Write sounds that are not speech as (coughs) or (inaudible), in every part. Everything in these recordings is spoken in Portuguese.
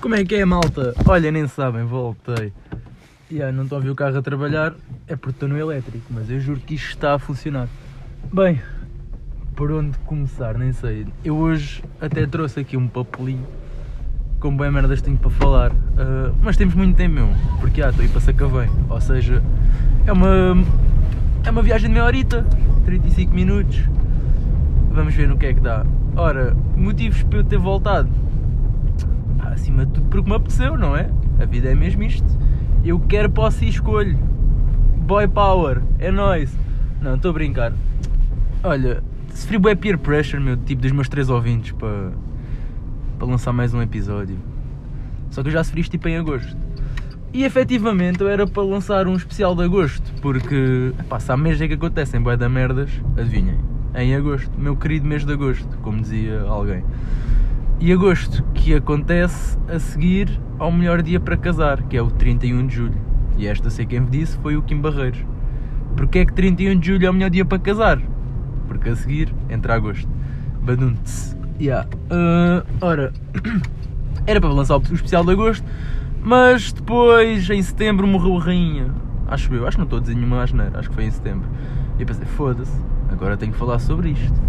Como é que é, malta? Olha, nem sabem, voltei. Yeah, não estou a ouvir o carro a trabalhar, é porque estou no elétrico, mas eu juro que isto está a funcionar. Bem, por onde começar, nem sei. Eu hoje até trouxe aqui um papelinho com bem merdas tenho para falar, uh, mas temos muito tempo porque estou a ir para Sacavém, ou seja, é uma, é uma viagem de meia horita, 35 minutos, vamos ver no que é que dá. Ora, motivos para eu ter voltado, acima de tudo porque me apeteceu, não é? A vida é mesmo isto, eu quero, posso e escolho, boy power, é nóis. Não, estou a brincar. Olha, sofri bué peer pressure, meu, tipo dos meus três ouvintes para, para lançar mais um episódio. Só que eu já sofri isto tipo em agosto. E efetivamente eu era para lançar um especial de agosto, porque pá, se há é que acontecem bué da merdas, adivinhem, em agosto, meu querido mês de agosto, como dizia alguém. E agosto, que acontece a seguir ao melhor dia para casar, que é o 31 de julho. E esta sei quem me disse foi o Kim Barreiros. Porque é que 31 de julho é o melhor dia para casar? Porque a seguir entra agosto. Baduntes. Yeah. Uh, ora, (clears throat) era para lançar o especial de agosto, mas depois, em setembro, morreu a rainha. Acho eu, acho que não estou a dizer nenhuma asneira, acho que foi em setembro. E eu pensei, foda-se, agora tenho que falar sobre isto.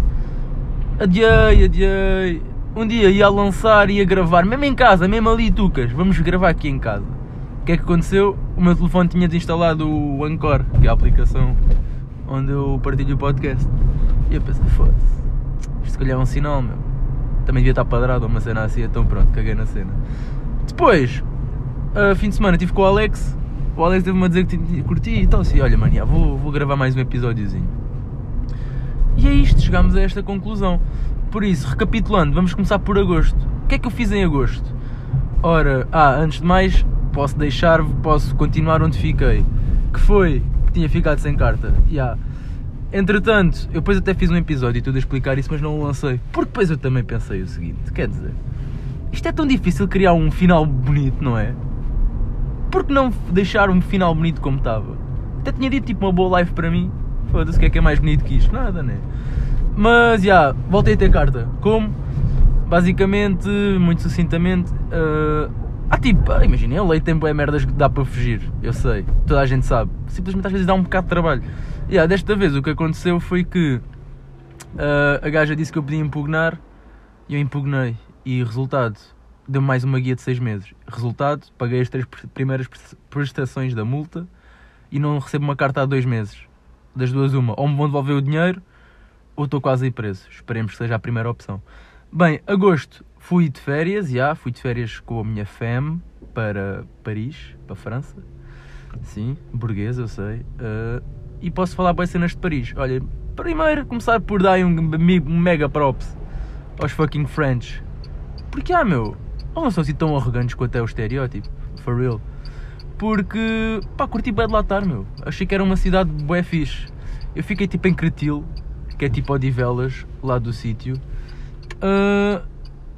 Adiei, adiei. Um dia ia lançar, ia gravar, mesmo em casa, mesmo ali, Tucas, vamos gravar aqui em casa. O que é que aconteceu? O meu telefone tinha desinstalado o Anchor, que é a aplicação onde eu partilho o podcast. E eu pensei, foda-se, isto calhar é um sinal, meu. Também devia estar padrado uma cena assim, então pronto, caguei na cena. Depois, fim de semana, estive com o Alex. O Alex teve-me a dizer que curti e tal. Assim, olha, mano, já, vou, vou gravar mais um episódiozinho. E é isto, chegámos a esta conclusão. Por isso, recapitulando, vamos começar por agosto. O que é que eu fiz em agosto? Ora, ah, antes de mais, posso deixar, posso continuar onde fiquei. Que foi que tinha ficado sem carta. Yeah. Entretanto, eu depois até fiz um episódio e tudo a explicar isso, mas não o lancei. Porque depois eu também pensei o seguinte: quer dizer, isto é tão difícil criar um final bonito, não é? Por que não deixar um final bonito como estava? Até tinha dito tipo uma boa live para mim. Foda-se, o que é que é mais bonito que isto? Nada, né? Mas já, yeah, voltei a ter carta. Como? Basicamente, muito sucintamente, uh, ah, tipo, ah, imaginem, a lei tem é merdas que dá para fugir, eu sei, toda a gente sabe. Simplesmente às vezes dá um bocado de trabalho. E yeah, desta vez o que aconteceu foi que uh, a gaja disse que eu podia impugnar e eu impugnei. E resultado, deu-me mais uma guia de 6 meses. Resultado, paguei as três primeiras prestações da multa e não recebo uma carta há dois meses. Das duas, uma, ou me vão devolver o dinheiro ou estou quase aí preso. Esperemos que seja a primeira opção. Bem, agosto fui de férias, já, fui de férias com a minha fam para Paris, para a França. Sim, burguês, eu sei. Uh, e posso falar boas cenas de Paris. Olha, primeiro começar por dar um, mega props aos fucking French. Porque, ah, meu, não são assim tão arrogantes quanto é o estereótipo, for real. Porque, pá, curti bem de lá estar, meu. Achei que era uma cidade bué fixe. Eu fiquei tipo em Cretil, que é tipo Odivelas, lá do sítio. Uh,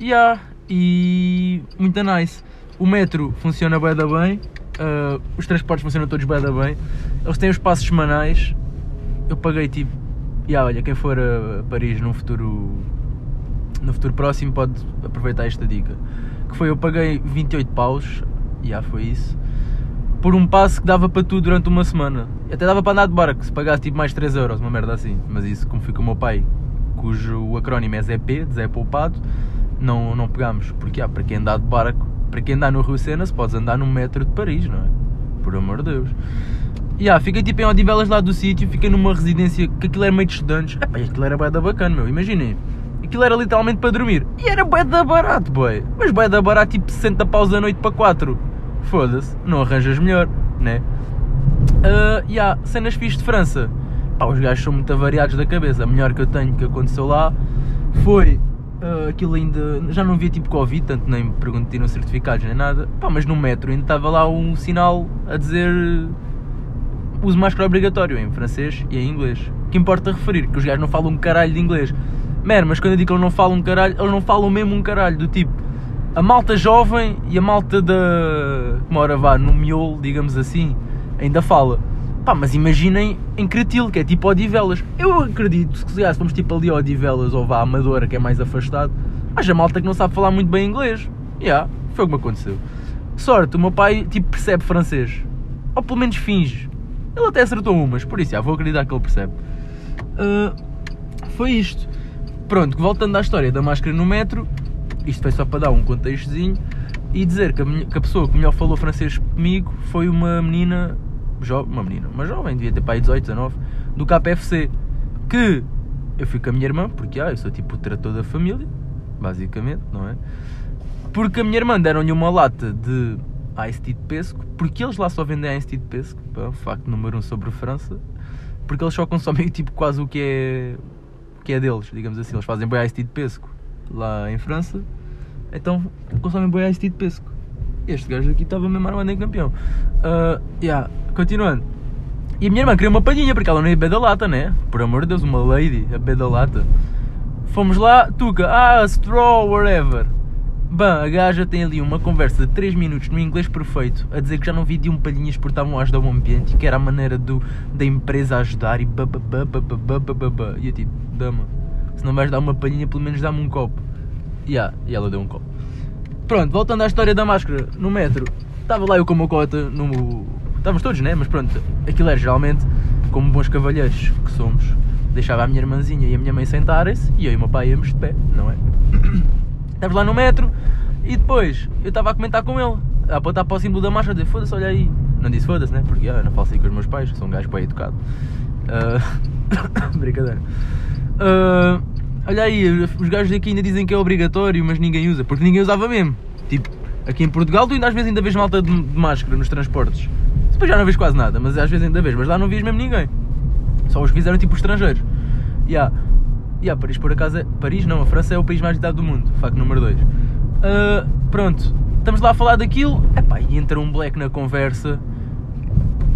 yeah, e muito nice. O metro funciona bem da bem, uh, os transportes funcionam todos bem da bem. Eles têm os passos semanais. Eu paguei tipo, yeah, olha, quem for a Paris no futuro no futuro próximo pode aproveitar esta dica. Que foi eu paguei 28 paus, já yeah, foi isso. Por um passo que dava para tudo durante uma semana. Até dava para andar de barco, se pagasse tipo mais 3 euros, uma merda assim. Mas isso, como fui com o meu pai, cujo acrónimo é ZP, de Zé Poupado, não, não pegámos. Porque ah, para quem andar de barco, para quem andar no Rio Sena, se podes andar no metro de Paris, não é? Por amor de Deus. E ah, fiquei tipo em Odivelas lá do sítio, fiquei numa residência que aquilo era meio de estudantes. Epá, aquilo era da bacana, meu, imaginem. Aquilo era literalmente para dormir. E era bué da barato, boy. Mas bué da barato, tipo 60 paus a noite para 4. Foda-se, não arranjas melhor, né? Uh, e yeah, cenas fixe de França. Pá, os gajos são muito variados da cabeça. A melhor que eu tenho que aconteceu lá foi uh, aquilo ainda. Já não via tipo Covid, tanto nem pergunto tiram certificados nem nada. Pá, mas no metro ainda estava lá um sinal a dizer uso máscara obrigatório em francês e em inglês. Que importa referir que os gajos não falam um caralho de inglês. Mer, mas quando eu digo que eles não falam um caralho, eles não falam mesmo um caralho. Do tipo, a malta jovem e a malta da. como ora vá, no miolo, digamos assim, ainda fala. Pá, mas imaginem em Cretil, que é tipo Odivelas. Eu acredito que se fomos tipo ali Odivelas ou vá Amadora, que é mais afastado, haja malta que não sabe falar muito bem inglês. Yeah, Foi o que me aconteceu. Sorte, o meu pai tipo percebe francês. Ou pelo menos finge. Ele até acertou umas, por isso já vou acreditar que ele percebe. Uh, foi isto. Pronto, voltando à história da máscara no metro, isto foi só para dar um contextozinho e dizer que a, que a pessoa que melhor falou francês comigo foi uma menina, jo, uma menina, uma jovem, devia ter para aí 18, 19, do KPFC, que eu fui com a minha irmã, porque ah, eu sou tipo o trator da família, basicamente, não é? Porque a minha irmã deram-lhe uma lata de Ice Tea de pesco, porque eles lá só vendem Ice Tea de pesco, pá, facto número um sobre a França, porque eles só consomem (laughs) tipo quase o que é, que é deles, digamos assim, eles fazem boi Ice Tea de pesco lá em França, então consomem boi iced tea tipo de pesco. Este gajo aqui estava mesmo armado em campeão. Uh, yeah, continuando. E a minha irmã queria uma palhinha, porque ela não ia beber da lata, né? Por amor de Deus, uma lady a beber da lata. Fomos lá, Tuca, ah, straw, whatever. Bem, a gaja tem ali uma conversa de 3 minutos no inglês perfeito a dizer que já não vendiam palhinhas porque estavam a ajudar o ambiente e que era a maneira do, da empresa ajudar e bababá. E eu tipo, dama, se não vais dar uma palhinha, pelo menos dá-me um copo. Yeah, e ela deu um copo. Pronto, voltando à história da máscara, no metro, estava lá eu com uma cota, no... estávamos todos, né? Mas pronto, aquilo era geralmente, como bons cavalheiros que somos, deixava a minha irmãzinha e a minha mãe sentarem-se e eu e o meu pai íamos de pé, não é? (coughs) Estávamos lá no metro e depois eu estava a comentar com ele, a apontar para o símbolo da marcha, a dizer foda-se, olha aí. Não disse foda-se, né? Porque ah, eu não falo assim com os meus pais, sou um gajo bem educado. Uh... (coughs) Brincadeira. Uh... Olha aí, os gajos aqui ainda dizem que é obrigatório, mas ninguém usa, porque ninguém usava mesmo. Tipo, aqui em Portugal tu ainda às vezes ainda vês malta de, de máscara nos transportes. Depois já não vês quase nada, mas às vezes ainda vês, mas lá não vias mesmo ninguém. Só os fizeram tipo estrangeiros. Yeah. Yeah, Paris por acaso é... Paris não, a França é o país mais visitado do mundo, facto número 2. Uh, ah, pronto, estamos lá a falar daquilo, epá, e entra um black na conversa.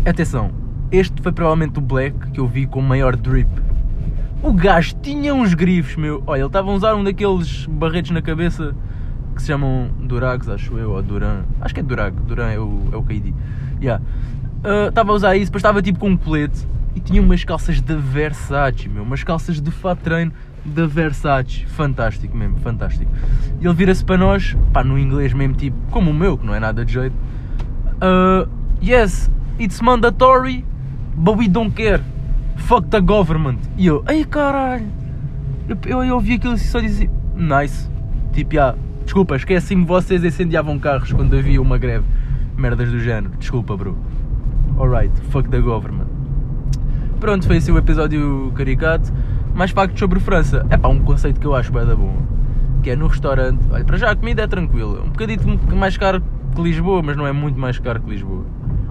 Atenção, este foi provavelmente o black que eu vi com maior drip. O gajo tinha uns grifos, meu. Olha, ele estava a usar um daqueles barretes na cabeça que se chamam Durags, acho eu, ou Duran. Acho que é Durag, Duran é o, é o KD. Yeah. Uh, estava a usar isso, depois estava tipo com um colete e tinha umas calças da Versace, meu, umas calças de fato treino da Versace, fantástico mesmo, fantástico. E ele vira-se para nós, pá, no inglês mesmo, tipo, como o meu, que não é nada de jeito. Uh, yes, it's mandatory, but we don't care. Fuck the government. E eu, ai caralho. Eu, eu, eu ouvi aquilo e só dizia, nice. Tipo, ah, desculpa, esqueci-me vocês incendiavam carros quando havia uma greve. Merdas do género, desculpa, bro. Alright, fuck the government. Pronto, foi assim o episódio caricato. Mais factos sobre França. É pá, um conceito que eu acho bem da bom. Que é no restaurante. Olha, para já a comida é tranquila. Um bocadinho mais caro que Lisboa, mas não é muito mais caro que Lisboa.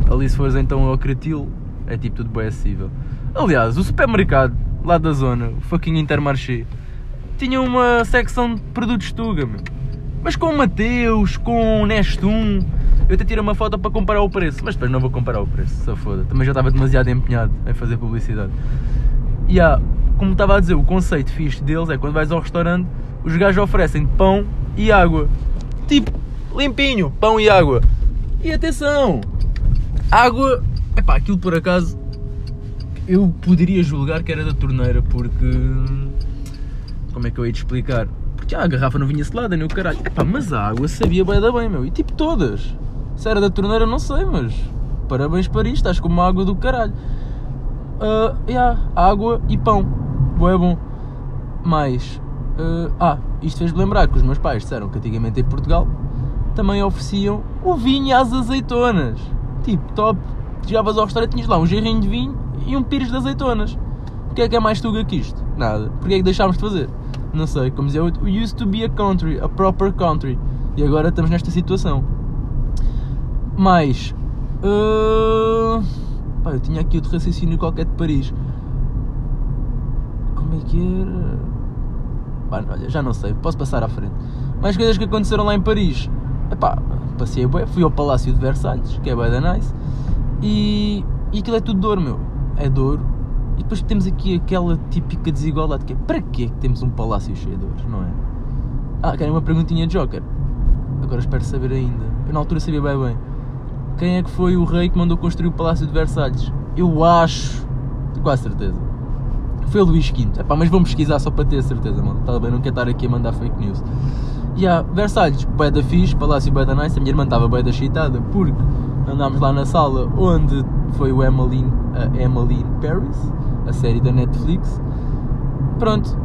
Ali se fores então ao Cretil, é tipo tudo bem acessível. Aliás, o supermercado lá da zona, o fucking Intermarché, tinha uma secção de produtos Tuga, meu. Mas com Mateus, com Nestum, eu até tirei uma foto para comparar o preço, mas depois não vou comparar o preço, só foda. Também já estava demasiado empenhado em fazer publicidade. E há, como estava a dizer, o conceito fixe deles é quando vais ao restaurante, os gajos oferecem pão e água. Tipo, limpinho, pão e água. E atenção, água, epá, aquilo por acaso, eu poderia julgar que era da torneira, porque, como é que eu ia te explicar? Porque ah, a garrafa não vinha selada, nem o caralho. Epá, mas a água sabia bem da bem, meu. E tipo todas. Se era da torneira, não sei, mas parabéns para isto, estás com uma água do caralho. Uh, yeah, água e pão. Bom é bom. Mais. Uh, ah, isto fez-me lembrar que os meus pais disseram que antigamente em Portugal também ofereciam o vinho as azeitonas. Tipo, top. Chegavas ao restaurante tinhas lá um gerrinho de vinho e um pires de azeitonas. Porquê é que é mais tuga que isto? Nada. Porquê é que deixámos de fazer? Não sei. Como dizia, we used to be a country, a proper country. E agora estamos nesta situação. Mais. Uh... Pá, eu tinha aqui outro raciocínio qualquer de Paris. Como é que era? Pá, olha, já não sei, posso passar à frente. Mais coisas que aconteceram lá em Paris. Epá, passei bem, fui ao Palácio de Versalhes, que é bem da nice. E, e aquilo é tudo dor, meu. É dor. E depois temos aqui aquela típica desigualdade que é para que é que temos um palácio cheio de dores, não é? Ah, querem uma perguntinha de Joker? Agora espero saber ainda. Eu na altura sabia bem bem. Quem é que foi o rei que mandou construir o Palácio de Versalhes? Eu acho, tenho quase certeza. Foi o Luís V. Epá, mas vamos pesquisar só para ter certeza, mano. Está bem, não quero estar aqui a mandar fake news. E yeah, Versalhes, bué da fixe, Palácio bué da nice, a minha irmã estava bué da chitada, porque andámos lá na sala onde foi o Emily, a Emily in Paris, a série da Netflix. Pronto,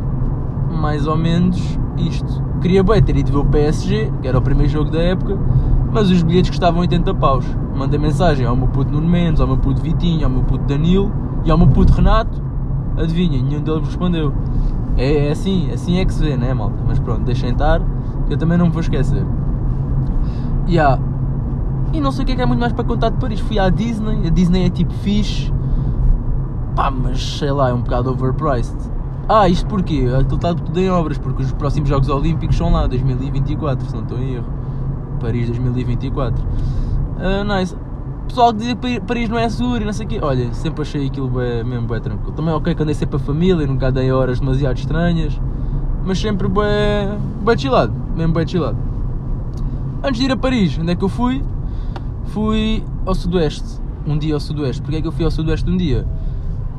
mais ou menos isto. Queria bem ter ido ver o PSG, que era o primeiro jogo da época, mas os bilhetes custavam 80 paus. Mandei mensagem ao meu puto Nuno Mendes, ao meu puto Vitinho, ao meu puto Danilo e ao meu puto Renato. Adivinhem, nenhum deles respondeu. É, é assim, assim é que se vê, né, malta? Mas pronto, deixem estar, que eu também não me vou esquecer. Yeah. E não sei o que é que é muito mais para contar de Paris. Fui à Disney, a Disney é tipo fixe, pá, mas sei lá, é um bocado overpriced. Ah, isto porquê? Aquilo está tudo em obras, porque os próximos Jogos Olímpicos são lá, 2024, se não estou em erro. Paris 2024. Uh, nice. Pessoal que dizia que Paris não é seguro e não sei o quê. Olha, sempre achei aquilo bem, mesmo bem tranquilo. Também ok que andei sempre a família, nunca dei horas demasiado estranhas. Mas sempre bem, bem chillado, mesmo bem chillado. Antes de ir a Paris, onde é que eu fui? Fui ao Sudoeste. Um dia ao Sudoeste. Porquê é que eu fui ao Sudoeste um dia?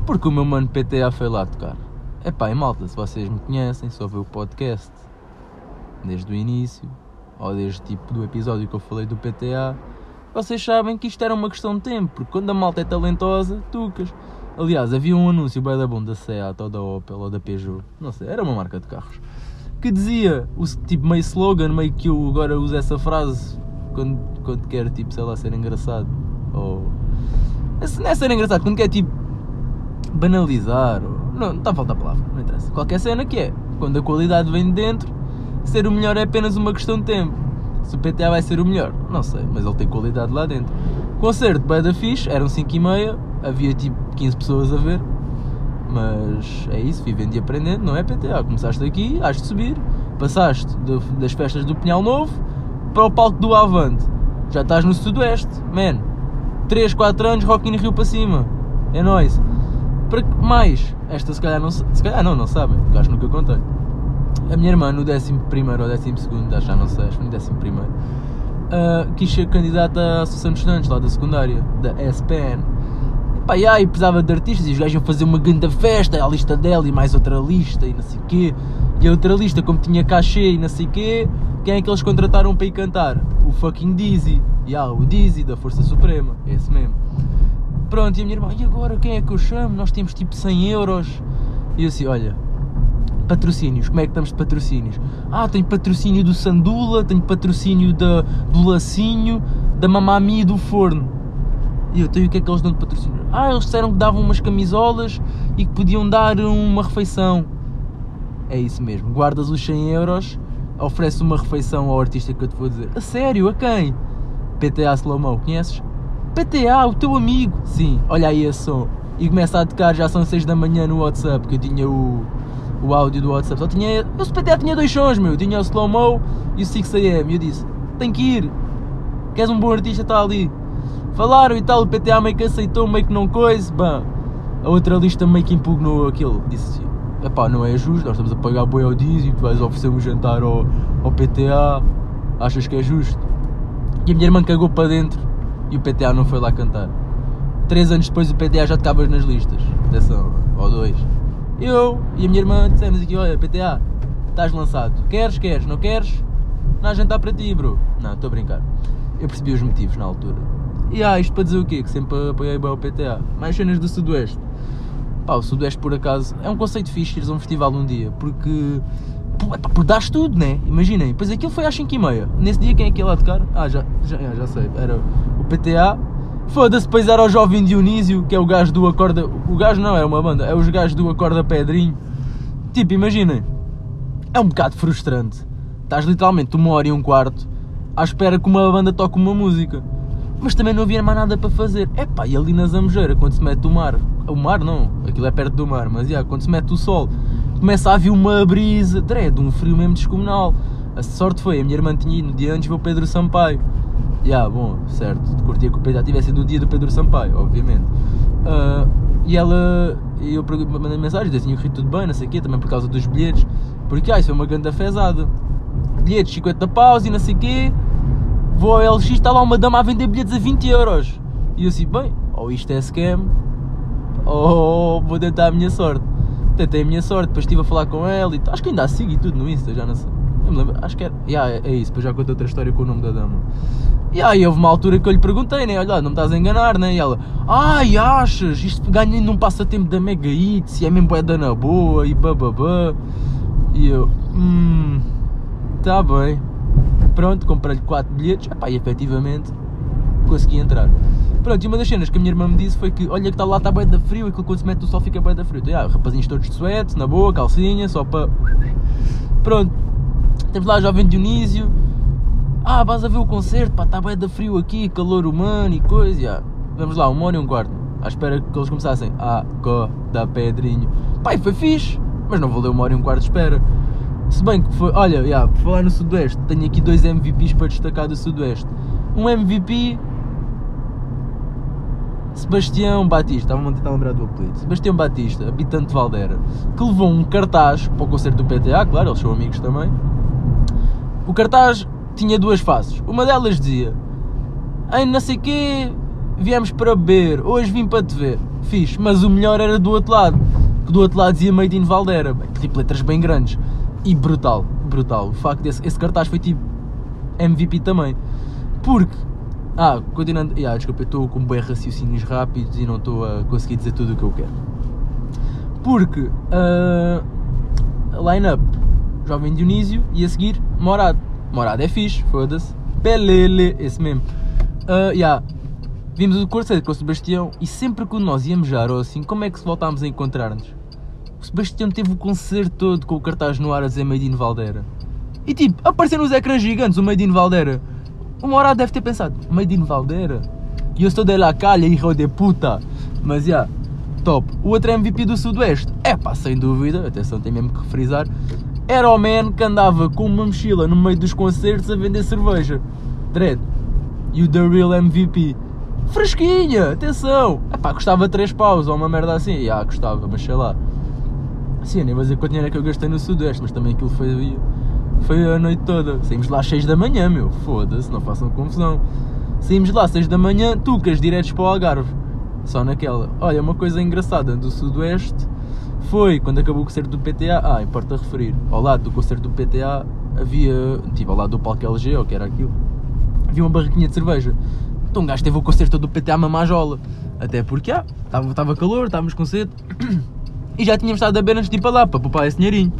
Porque o meu mano PTA foi lá tocar. É pá, e malta, se vocês me conhecem, só vê o podcast desde o início, ou desde tipo do episódio que eu falei do PTA, vocês sabem que isto era uma questão de tempo, porque quando a malta é talentosa, tucas. Aliás, havia um anúncio bem da bom da Seat ou da Opel ou da Peugeot, não sei, era uma marca de carros, que dizia, o tipo meio slogan, meio que eu agora uso essa frase quando, quando quer, tipo, sei lá, ser engraçado, ou... Não é ser engraçado, quando quer, tipo, banalizar. Não, não está a faltar palavra, não interessa. Qualquer cena que é, quando a qualidade vem de dentro, ser o melhor é apenas uma questão de tempo. Se o PTA vai ser o melhor, não sei, mas ele tem qualidade lá dentro. Concerto, bem fixe, eram 5 e meia, havia tipo 15 pessoas a ver, mas é isso, vivendo e aprendendo, não é PTA. Começaste aqui, has de subir, passaste de, das festas do Pinhal Novo para o palco do Avante, já estás no Sudoeste, man. 3, 4 anos, Rock in Rio para cima, é nóis. Para que mais? Esta se calhar não se calhar não, não sabem, porque acho que nunca contei. A minha irmã no 11 ou 12, acho já não sei, acho que no 11, uh, quis ser candidata à Associação de Estudantes lá da secundária, da SPN. Pá, e aí precisava de artistas e os gajos iam fazer uma grande festa, a lista dela e mais outra lista e não sei o quê. E a outra lista, como tinha cachê e não sei o quê, quem é que eles contrataram para ir cantar? O fucking Dizzy. Yeah, o Dizzy da Força Suprema, esse mesmo. Pronto, e a minha irmã, e agora quem é que eu chamo? Nós temos tipo 100 euros. E eu assim, olha, patrocínios, como é que estamos de patrocínios? Ah, tenho patrocínio do Sandula, tenho patrocínio da, do Lacinho, da Mamami e do Forno. E eu tenho o que é que eles dão de patrocínio? Ah, eles disseram que davam umas camisolas e que podiam dar uma refeição. É isso mesmo, guardas os 100 euros, oferece uma refeição ao artista que eu te vou dizer. A sério, a quem? PTA Slowmo, conheces? PTA, o teu amigo. Sim, olha aí esse som. E começa a tocar, já são 6 da manhã no WhatsApp, que eu tinha o, o áudio do WhatsApp. Só tinha. Eu, o PTA tinha dois sons, meu. Tinha o Slow Mo e o 6am. E eu disse: tem que ir. Queres um bom artista? Está ali. Falaram e tal. O PTA meio que aceitou, meio que não coisa. Bom, a outra lista meio que impugnou aquilo. Disse: epá, não é justo. Nós estamos a pagar boi ao Dizzy. Tu vais oferecer um jantar ao, ao PTA. Achas que é justo? E a minha irmã cagou para dentro e o PTA não foi lá cantar. Três anos depois o PTA já tocava nas listas. Atenção, ou dois. Eu e a minha irmã dissemos aqui, olha, PTA, estás lançado. Queres, queres, não queres? Não há jantar para ti, bro. Não, estou a brincar. Eu percebi os motivos na altura. E ah, isto para dizer o quê? Que sempre apoiei bem o PTA. Mais cenas do Sudoeste. Pá, o Sudoeste por acaso é um conceito fixe a um festival um dia, porque por dar tudo, né? Imaginem, pois aquilo foi às 5h30. Nesse dia quem é que ia lá tocar? Ah, já, já, já sei, era o PTA. Foda-se, depois era o Jovem Dionísio, que é o gajo do Acorda. O gajo não é uma banda, é os gajos do Acorda Pedrinho. Tipo, imaginem, é um bocado frustrante. Estás literalmente uma hora e um quarto à espera que uma banda toque uma música. Mas também não havia mais nada para fazer. É pá, e ali na Zamojeira, quando se mete o mar, o mar não, aquilo é perto do mar, mas yeah, quando se mete o sol começa a vir uma brisa, dread, um frio mesmo descomunal. A sorte foi, a minha irmã tinha ido no dia antes ver o Pedro Sampaio. Já, yeah, bom, certo, curtia que o Pedro já tivesse no dia do Pedro Sampaio, obviamente. Uh, e ela, eu mandei mensagem, disse tinha corrido tudo bem, não sei o quê, também por causa dos bilhetes, porque ah, isso foi uma grande fezada. Bilhetes 50 paus e não sei o quê, vou ao LX, está lá uma dama a vender bilhetes a 20 euros. E eu assim, bem, ou isto é scam, ou vou tentar a minha sorte tentei a minha sorte, depois estive a falar com ela e acho que ainda a sigo e tudo no Insta, já não sei. me lembro, acho que era. Yeah, é, é isso, depois já contei outra história com o nome da dama. E aí houve uma altura que eu lhe perguntei, né? Olha, não me estás a enganar, né? E ela, ai, achas? Isto ganha num passatempo da Mega Hits e é mesmo boeda na boa e bababá. E eu, hum, tá bem. Pronto, comprei-lhe 4 bilhetes, epá, e efetivamente consegui entrar. Pronto, e uma das cenas que a minha irmã me disse foi que, olha que está lá, está bem da frio, e que quando se mete o sol fica bem da frio. Então, yeah, rapazinhos todos de suete, na boa, calcinha, só para... Pronto, temos lá a jovem Dionísio, ah, vais a ver o concerto, pá, está bem da frio aqui, calor humano e coisa. Yeah. Vamos lá, uma hora e um quarto. À espera que eles começassem. Ah, có, da Pedrinho. Pai, foi fixe, mas não valeu uma hora e um quarto de espera. Se bem que foi. Olha, yeah, por falar no Sudoeste, tenho aqui dois MVPs para destacar do Sudoeste. Um MVP. Sebastião Batista, a tentar lembrar do apelido. Sebastião Batista, habitante de Valdera, que levou um cartaz para o concerto do PTA, claro, eles são amigos também. O cartaz tinha duas faces. Uma delas dizia: Em não sei quê, viemos para beber, hoje vim para te ver. Fiz, mas o melhor era do outro lado, que do outro lado dizia Made in Valdera. Tipo letras bem grandes. E brutal, brutal. O facto desse esse cartaz foi tipo MVP também. Porque. Ah, continuando. Yeah, desculpa, eu estou com bem raciocínios rápidos e não estou a conseguir dizer tudo o que eu quero. Porque. Uh, line-up: Jovem Dionísio e a seguir Morado Morada é fixe, foda-se. Pelele, esse mesmo. Uh, yeah. Vimos o concerto com o Sebastião e sempre que nós íamos já ou assim, como é que se voltámos a encontrar-nos? O Sebastião teve o concerto todo com o cartaz no ar a dizer Made in Valdera. E tipo, apareceu nos ecrãs gigantes o Made in Valdera. O Morado deve ter pensado, Made in Valdera? E eu estou de la calha, hijo de puta. Mas já, yeah, top. O outro MVP do Sudoeste, é pá, sem dúvida, atenção, tem mesmo que frisar, era o man que andava com uma mochila no meio dos concertos a vender cerveja. Dread. E o The Real MVP. Fresquinha, atenção! Epá, custava 3 paus ou uma merda assim. Ah, custava, mas sei lá. Sim, nem vou dizer quanto dinheiro é que eu gastei no Sudoeste, mas também aquilo foi, foi a noite toda. Saímos lá às 6 da manhã, meu. Foda-se, não façam confusão. Saímos lá às 6 da manhã, tucas diretos para o Algarve. Só naquela. Olha, uma coisa engraçada do Sudoeste foi quando acabou o concerto do PTA. Ah, importa referir. Ao lado do concerto do PTA havia, tipo, ao lado do palco LG, ou que era aquilo, havia uma barraquinha de cerveja. Então um gajo teve o concerto do PTA mamajola. Até porque, ah, estava calor, estávamos com sede. (clears throat) E já tínhamos estado a beber antes de ir para lá, para poupar esse dinheirinho.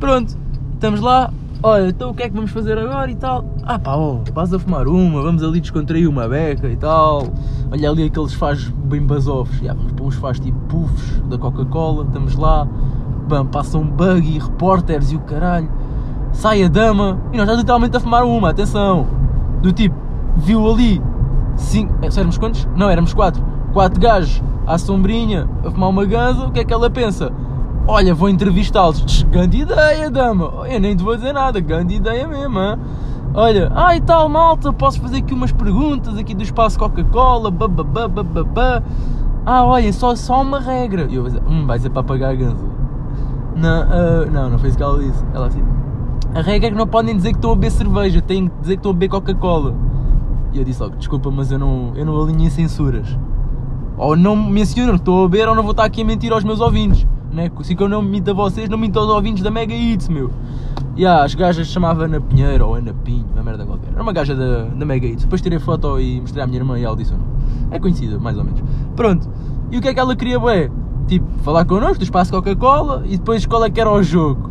Pronto, estamos lá, olha, então o que é que vamos fazer agora e tal? Ah pá, oh, vais a fumar uma, vamos ali descontrair uma beca e tal. Olha ali aqueles faz bem basofos, yeah, vamos para uns faz tipo puffs da Coca-Cola, estamos lá, bam, passa um buggy, repórteres e o caralho. Sai a dama e nós estamos literalmente a fumar uma, atenção. Do tipo, viu ali, cinco, é, éramos quantos? Não, éramos quatro. Quatro gajos à sombrinha a fumar uma ganza, o que é que ela pensa? Olha, vou entrevistá-los. Grande ideia, dama. Eu nem te vou dizer nada. Grande ideia mesmo, hein? Olha, ai ah, tal, malta, posso fazer aqui umas perguntas aqui do espaço Coca-Cola, Ah, olha, só, só uma regra. E eu vou dizer, hum, vai ser para pagar a ganza. Não, uh, não, não foi isso que ela disse. Ela disse, a regra é que não podem dizer que estão a beber cerveja, têm que dizer que estão a beber Coca-Cola. E eu disse logo, desculpa, mas eu não, eu não alinhei censuras. Ou não mencionam que estou a beber ou não vou estar aqui a mentir aos meus ouvintes né? Assim que eu não minto a vocês, não minto aos ouvintes da Mega Hits, meu. E yeah, as gajas chamava Ana Pinheiro ou Ana Pinho, uma merda qualquer. Era uma gaja da, da Mega Hits. Depois tirei foto e mostrei à minha irmã e ela disse. É conhecida, mais ou menos. Pronto. E o que é que ela queria, bué? Tipo, falar connosco do espaço Coca-Cola e depois qual é que era o jogo?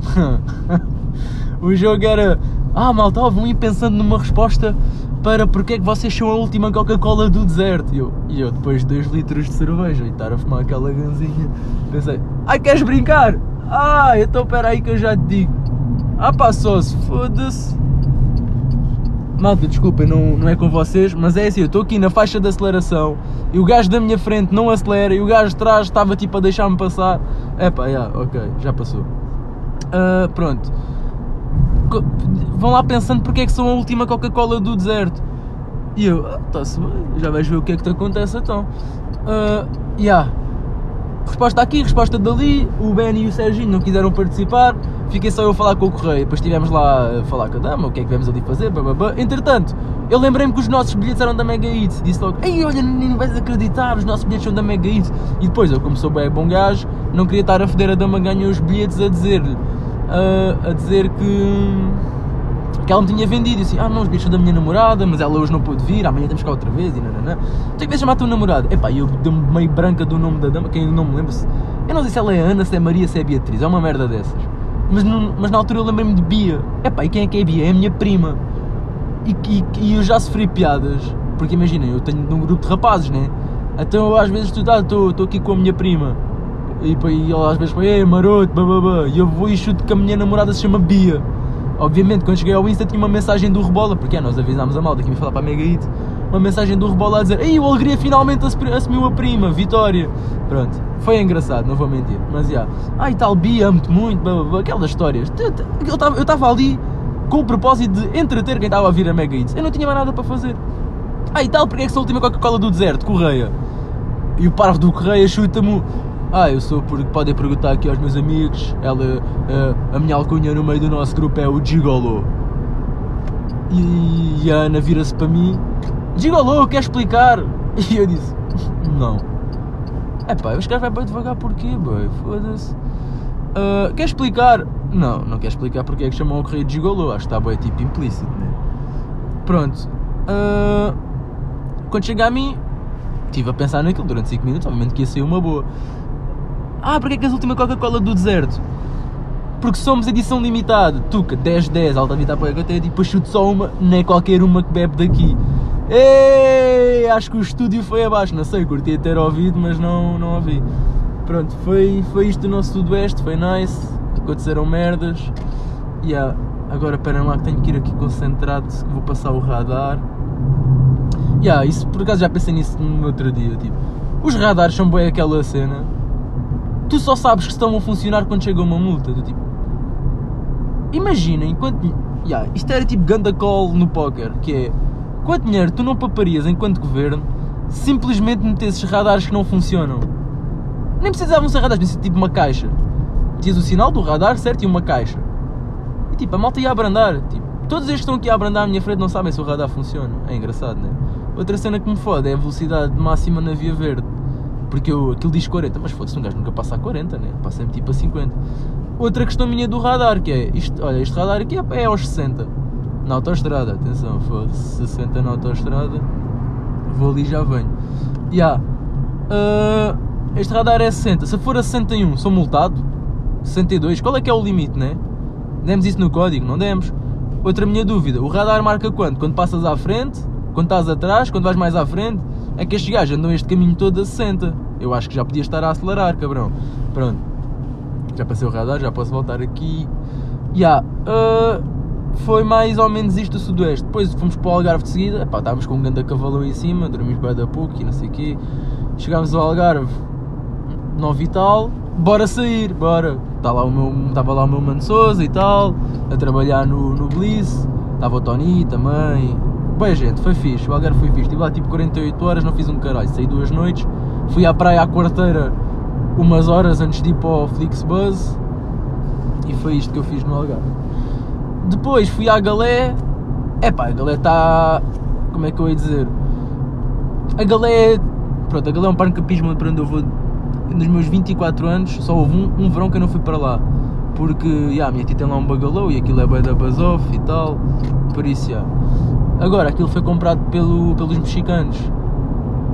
(laughs) o jogo era. Ah, malta, vão ir pensando numa resposta para porque é que vocês são a última Coca-Cola do deserto. E eu, e eu, depois de 2 litros de cerveja e estar a fumar aquela ganzinha, pensei, ai, queres brincar? Ah, então espera aí que eu já te digo. Ah, passou-se, foda-se. Malta, desculpem, não, não é com vocês, mas é assim, eu estou aqui na faixa de aceleração e o gajo da minha frente não acelera e o gajo de trás estava tipo a deixar-me passar. Epá, já, yeah, ok, já passou. Uh, pronto vão lá pensando porque é que são a última Coca-Cola do deserto. E eu, ah, está-se bem, já vais ver o que é que te acontece então. Uh, yeah. Resposta aqui, resposta dali, o Ben e o Serginho não quiseram participar, fiquei só eu a falar com o Correio, depois estivemos lá a falar com a dama, o que é que vamos ali fazer, blá. Entretanto, eu lembrei-me que os nossos bilhetes eram da Mega Eats, disse logo, ei olha, nem vais acreditar, os nossos bilhetes são da Mega Eats. E depois, eu como sou bem bom gajo, não queria estar a foder a dama, ganhou os bilhetes a dizer-lhe, a, a dizer que, que ela me tinha vendido. E assim, ah não, os bichos são da minha namorada, mas ela hoje não pôde vir, amanhã temos cá outra vez. E nananã. Tem que chamar a tua namorada. Epá, eu dei-me meio branca do nome da dama, quem não me lembro se. Eu não sei se ela é Ana, se é Maria, se é Beatriz, é uma merda dessas. Mas, não, mas na altura eu lembrei-me de Bia. Epá, e quem é que é Bia? É a minha prima. E, e, e eu já sofri piadas, porque imaginem, eu tenho um grupo de rapazes, né? Então eu às vezes estou aqui com a minha prima e, e ela às vezes põe, ei maroto, bababá, e eu vou e chuto que a minha namorada se chama Bia. Obviamente, quando cheguei ao Insta tinha uma mensagem do Rebola, porque é, nós avisámos a malta que ia falar para a Mega Hit, uma mensagem do Rebola a dizer, ei, o Alegria finalmente assumiu a prima, Vitória. Pronto, foi engraçado, não vou mentir, mas já. Yeah. Ai tal, Bia, amo-te muito, bababá, aquelas histórias. Eu estava ali com o propósito de entreter quem estava a vir a Mega Hits. Eu não tinha mais nada para fazer. Ah, e tal, porque é que sou a última Coca-Cola do deserto, Correia? E o parvo do Correia chuta-me ah, eu sou porque podem perguntar aqui aos meus amigos. Ela, a, a minha alcunha no meio do nosso grupo é o Gigolo. E, e a Ana vira-se para mim: Gigolo, quer explicar? (laughs) E eu disse: Não. É pá, os caras vai bem devagar porquê, boy? Foda-se. Uh, quer explicar? Não, não quer explicar porque é que chamam o correio de Gigolo. Acho que está bem tipo implícito, né? Pronto. Uh, quando chega a mim, estive a pensar naquilo durante 5 minutos, obviamente que ia ser uma boa. Ah, porque é que és a última Coca-Cola do deserto? Porque somos edição limitada. Tuca, 10-10, alta vida para que tenho, tipo, chute só uma, nem qualquer uma que bebe daqui. Ei, acho que o estúdio foi abaixo, não sei, curti ter ouvido, mas não, não ouvi. Pronto, foi, foi isto do nosso Sudoeste, foi nice, aconteceram merdas. E yeah, agora esperem lá que tenho que ir aqui concentrado, vou passar o radar. Yeah, isso por acaso já pensei nisso no outro dia, tipo, os radares são bem aquela cena tu só sabes que estão a funcionar quando chega uma multa. Do tipo, imagina, enquanto. Yeah, isto era tipo ganda call no póquer, que é quanto dinheiro tu não paparias enquanto governo simplesmente metesses radares que não funcionam. Nem precisavam ser radares, precisa tipo uma caixa. Tinhas o sinal do radar, certo? E uma caixa. E tipo, a malta ia abrandar. Tipo, todos estes que estão aqui a abrandar à minha frente não sabem se o radar funciona. É engraçado, né? Outra cena que me fode é a velocidade máxima na via verde. Porque eu, aquilo diz 40, mas foda-se, um gajo nunca passa a 40, né? Passa sempre tipo a 50. Outra questão minha do radar, que é, isto, olha, este radar aqui é, é aos 60. Na autoestrada, atenção, foda-se, 60 na autoestrada. Vou ali e já venho. Yeah. Uh, este radar é 60. Se for a 61, sou multado. 62, qual é que é o limite, né? Demos isso no código, não demos? Outra minha dúvida, o radar marca quando? Quando passas à frente? Quando estás atrás? Quando vais mais à frente? É que estes gajos andam este caminho todo a 60. Eu acho que já podia estar a acelerar, cabrão. Pronto. Já passei o radar, já posso voltar aqui. Ya. Yeah, uh, foi mais ou menos isto do Sudoeste. Depois fomos para o Algarve de seguida. Epá, estávamos com um grande cavalo aí em cima, dormimos bem da pouco e não sei o quê. Chegámos ao Algarve, 9 e tal. Bora sair, bora. Estava lá o meu, estava lá o meu Mano Souza e tal, a trabalhar no, no Bliss. Estava o Tony também, Bem, gente, foi fixe. O Algarve foi fixe. Estive lá tipo 48 horas, não fiz um caralho. Saí duas noites. Fui à praia à quarteira umas horas antes de ir para o Flixbus. E foi isto que eu fiz no Algarve. Depois fui à Galé. Epá, a Galé está. Como é que eu ia dizer? A Galé. Pronto, a Galé é um parque de campismo para onde eu vou. Nos meus 24 anos, só houve um, um verão que eu não fui para lá. Porque, yeah, a minha tia tem lá um bagalô e aquilo é bem da Basoff e tal. Por isso, yeah. Agora, aquilo foi comprado pelo, pelos mexicanos.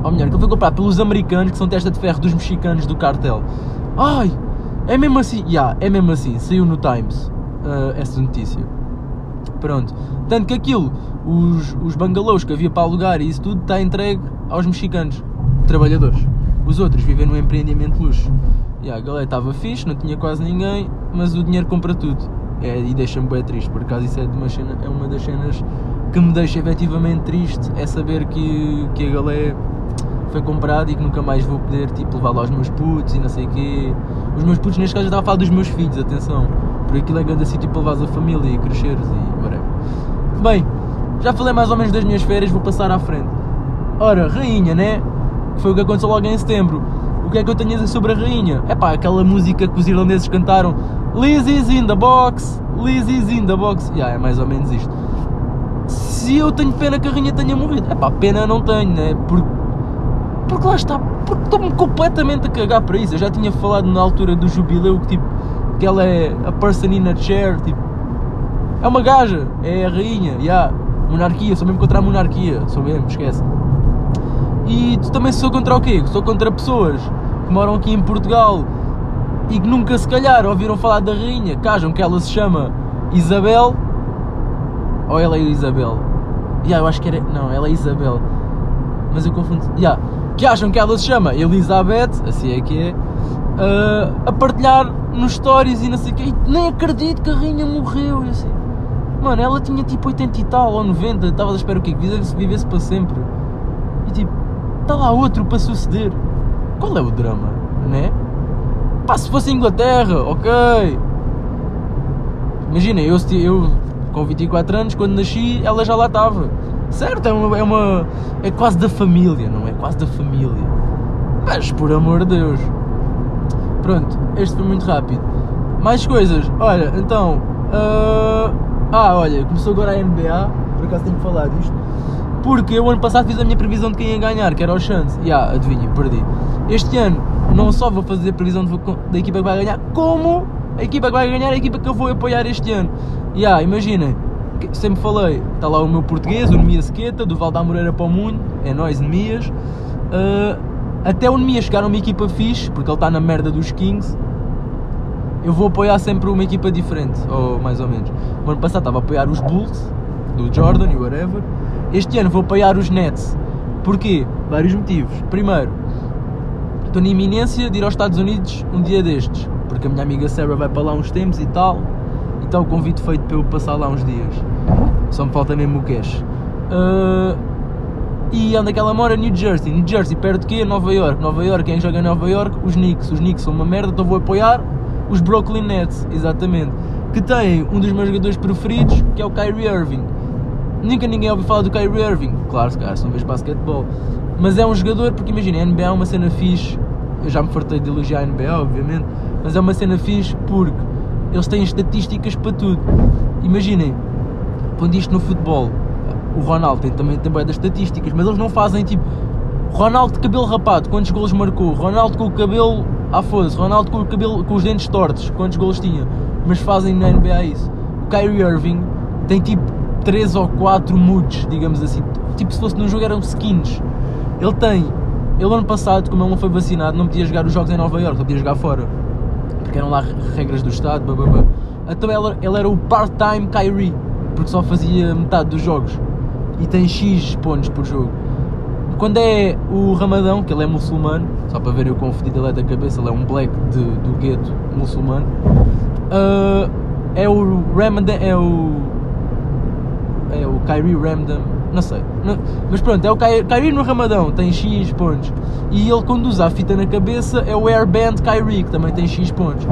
Ou melhor, aquilo foi comprado pelos americanos, que são testa de ferro dos mexicanos do cartel. Ai, é mesmo assim. Já, yeah, é mesmo assim. Saiu no Times uh, essa notícia. Pronto. Tanto que aquilo, os, os bangalôs que havia para alugar e isso tudo, está entregue aos mexicanos, trabalhadores. Os outros vivem no empreendimento luxo. Yeah, a galera estava fixe, não tinha quase ninguém, mas o dinheiro compra tudo. É, e deixa-me bem triste, por acaso isso é, de uma cena, é uma das cenas que me deixa efetivamente triste é saber que, que a galé foi comprada e que nunca mais vou poder tipo, levá-la aos meus putos e não sei o quê. Os meus putos, neste caso, eu estava a falar dos meus filhos, atenção. Por aquilo é grande sítio para levares a família e cresceres e whatever. Bem, já falei mais ou menos das minhas férias, vou passar à frente. Ora, Rainha, né? Foi o que aconteceu logo em setembro. O que é que eu tenho a dizer sobre a Rainha? É pá, aquela música que os irlandeses cantaram Liz is in the box, Liz is in the box. Yeah, é mais ou menos isto se eu tenho pena que a rainha tenha morrido. É pá, pena não tenho, né? Porque, porque lá está, porque estou-me completamente a cagar para isso. Eu já tinha falado na altura do jubileu que tipo, que ela é a person in a chair, tipo, é uma gaja, é a rainha, já, yeah, monarquia, sou mesmo contra a monarquia, sou mesmo, esquece. E também sou contra o quê? Sou contra pessoas que moram aqui em Portugal e que nunca se calhar ouviram falar da rainha, acham que ela se chama Isabel ou ela é Isabel? Yeah, eu acho que era. Não, ela é Isabel. Mas eu confundo. Yeah. Que acham que ela se chama Elizabeth, assim é que é, uh, a partilhar nos stories e não sei o quê. Nem acredito que a rainha morreu. E assim. Mano, ela tinha tipo 80 e tal ou 90. Estava a esperar o quê? Que vivesse, vivesse para sempre. E tipo, está lá outro para suceder. Qual é o drama? Né? Pá, se fosse Inglaterra, ok. Imagina, eu, eu com 24 anos, quando nasci, ela já lá estava. Certo, é uma, é uma. É quase da família, não é? Quase da família. Mas por amor de Deus. Pronto, este foi muito rápido. Mais coisas. Olha, então. Uh... Ah, olha, começou agora a NBA. Por acaso tenho que falar disto. Porque eu ano passado fiz a minha previsão de quem ia ganhar, que era o Chance. E ah, adivinha, perdi. Este ano não só vou fazer a previsão da equipa que vai ganhar, como a equipa que vai ganhar é a equipa que eu vou apoiar este ano. E ah, imaginem, sempre falei, está lá o meu português, o Nemias Sequeta, do Val da Moreira para o é nós, Nemias. Uh, até o Nemias chegar a uma equipa fixe, porque ele está na merda dos Kings, eu vou apoiar sempre uma equipa diferente, ou mais ou menos. O ano passado estava a apoiar os Bulls, do Jordan e whatever. Este ano vou apoiar os Nets. Porquê? Vários motivos. Primeiro, estou na iminência de ir aos Estados Unidos um dia destes, porque a minha amiga Sarah vai para lá uns tempos e tal então o convite feito para eu passar lá uns dias. Só me falta mesmo o cash. Uh, e onde é que ela mora? New Jersey. New Jersey, perto de quê? Nova York. Nova York, quem joga em Nova York? Os Knicks. Os Knicks são uma merda, então vou apoiar os Brooklyn Nets, exatamente. Que tem um dos meus jogadores preferidos, que é o Kyrie Irving. Nunca ninguém ouviu falar do Kyrie Irving. Claro, se calhar, se não vês basquetebol. Mas é um jogador, porque imagina, a NBA é uma cena fixe. Eu já me fartei de elogiar a NBA, obviamente. Mas é uma cena fixe porque eles têm estatísticas para tudo. Imaginem, quando isto no futebol, o Ronaldo tem também tem das estatísticas, mas eles não fazem tipo Ronaldo de cabelo rapado, quantos golos marcou? Ronaldo com o cabelo à foda Ronaldo com o cabelo com os dentes tortos, quantos golos tinha? Mas fazem na NBA isso. O Kyrie Irving tem tipo 3 ou 4 moods, digamos assim. Tipo, se fosse num jogo eram skins. Ele tem. Ele ano passado, como ele não foi vacinado, não podia jogar os jogos em Nova York, podia jogar fora eram lá regras do Estado, blá. Então ele, ele era o part-time Kyrie, porque só fazia metade dos jogos e tem X pontos por jogo. Quando é o Ramadão, que ele é muçulmano, só para ver eu confundido ele é da cabeça, ele é um black de, do gueto muçulmano, uh, é o Ramadan, é o. É o Kyrie Ramadan, não sei. Não, mas pronto, é o Kyrie no Ramadão, tem X pontos. E ele usa a fita na cabeça é o Airband Kyrie, que também tem X pontos.